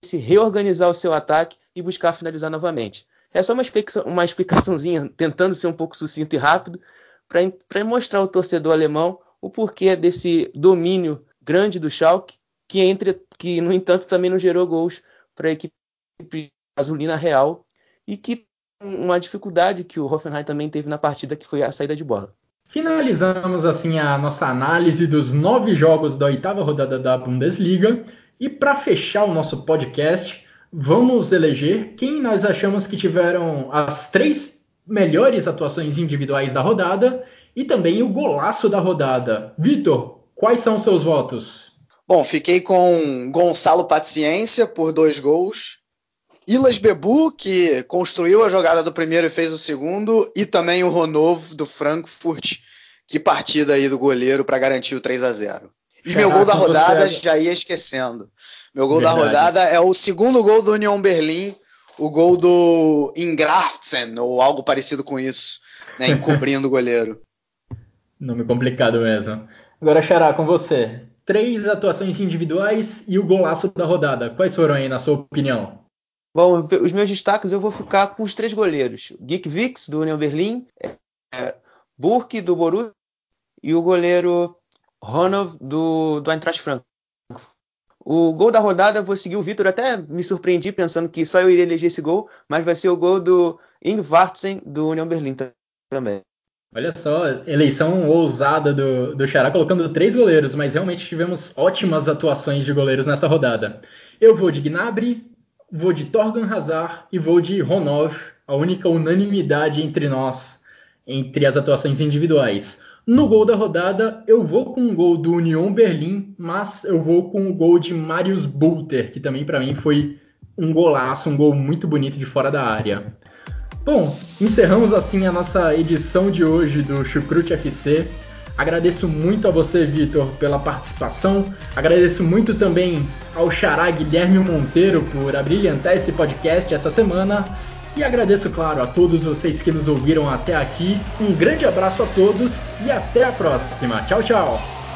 se reorganizar o seu ataque e buscar finalizar novamente. É só uma, explicação, uma explicaçãozinha, tentando ser um pouco sucinto e rápido, para mostrar ao torcedor alemão o porquê desse domínio grande do Schalke, que, entre, que no entanto também não gerou gols para a equipe gasolina real e que uma dificuldade que o Hoffenheim também teve na partida, que foi a saída de bola. Finalizamos assim a nossa análise dos nove jogos da oitava rodada da Bundesliga e para fechar o nosso podcast, vamos eleger quem nós achamos que tiveram as três melhores atuações individuais da rodada e também o golaço da rodada. Vitor, quais são seus votos? Bom, fiquei com Gonçalo Paciência por dois gols, Ilas Bebu, que construiu a jogada do primeiro e fez o segundo, e também o Ronov do Frankfurt, que partida aí do goleiro para garantir o 3 a 0 E meu gol da rodada, já ia esquecendo. Meu gol Verdade. da rodada é o segundo gol do União Berlim, o gol do Ingraftsen, ou algo parecido com isso, né, encobrindo o goleiro. Nome complicado mesmo. Agora, Xará, com você. Três atuações individuais e o golaço da rodada. Quais foram aí, na sua opinião? Bom, os meus destaques eu vou ficar com os três goleiros. Geek Vix, do União Berlim, é, Burke, do Borussia, e o goleiro Ronald, do, do Eintracht Frankfurt. O gol da rodada, vou seguir o Vitor, até me surpreendi pensando que só eu iria eleger esse gol, mas vai ser o gol do Ingvartsen, do União Berlim também. Olha só, eleição ousada do, do Xará, colocando três goleiros, mas realmente tivemos ótimas atuações de goleiros nessa rodada. Eu vou de Gnabry, vou de Torgan Hazard e vou de Ronov, a única unanimidade entre nós, entre as atuações individuais. No gol da rodada, eu vou com o gol do Union Berlim, mas eu vou com o gol de Marius Bulter, que também para mim foi um golaço, um gol muito bonito de fora da área. Bom, encerramos assim a nossa edição de hoje do Chucrute FC. Agradeço muito a você, Vitor, pela participação. Agradeço muito também ao Xará Guilherme Monteiro por abrilhantar esse podcast essa semana. E agradeço, claro, a todos vocês que nos ouviram até aqui. Um grande abraço a todos e até a próxima. Tchau, tchau!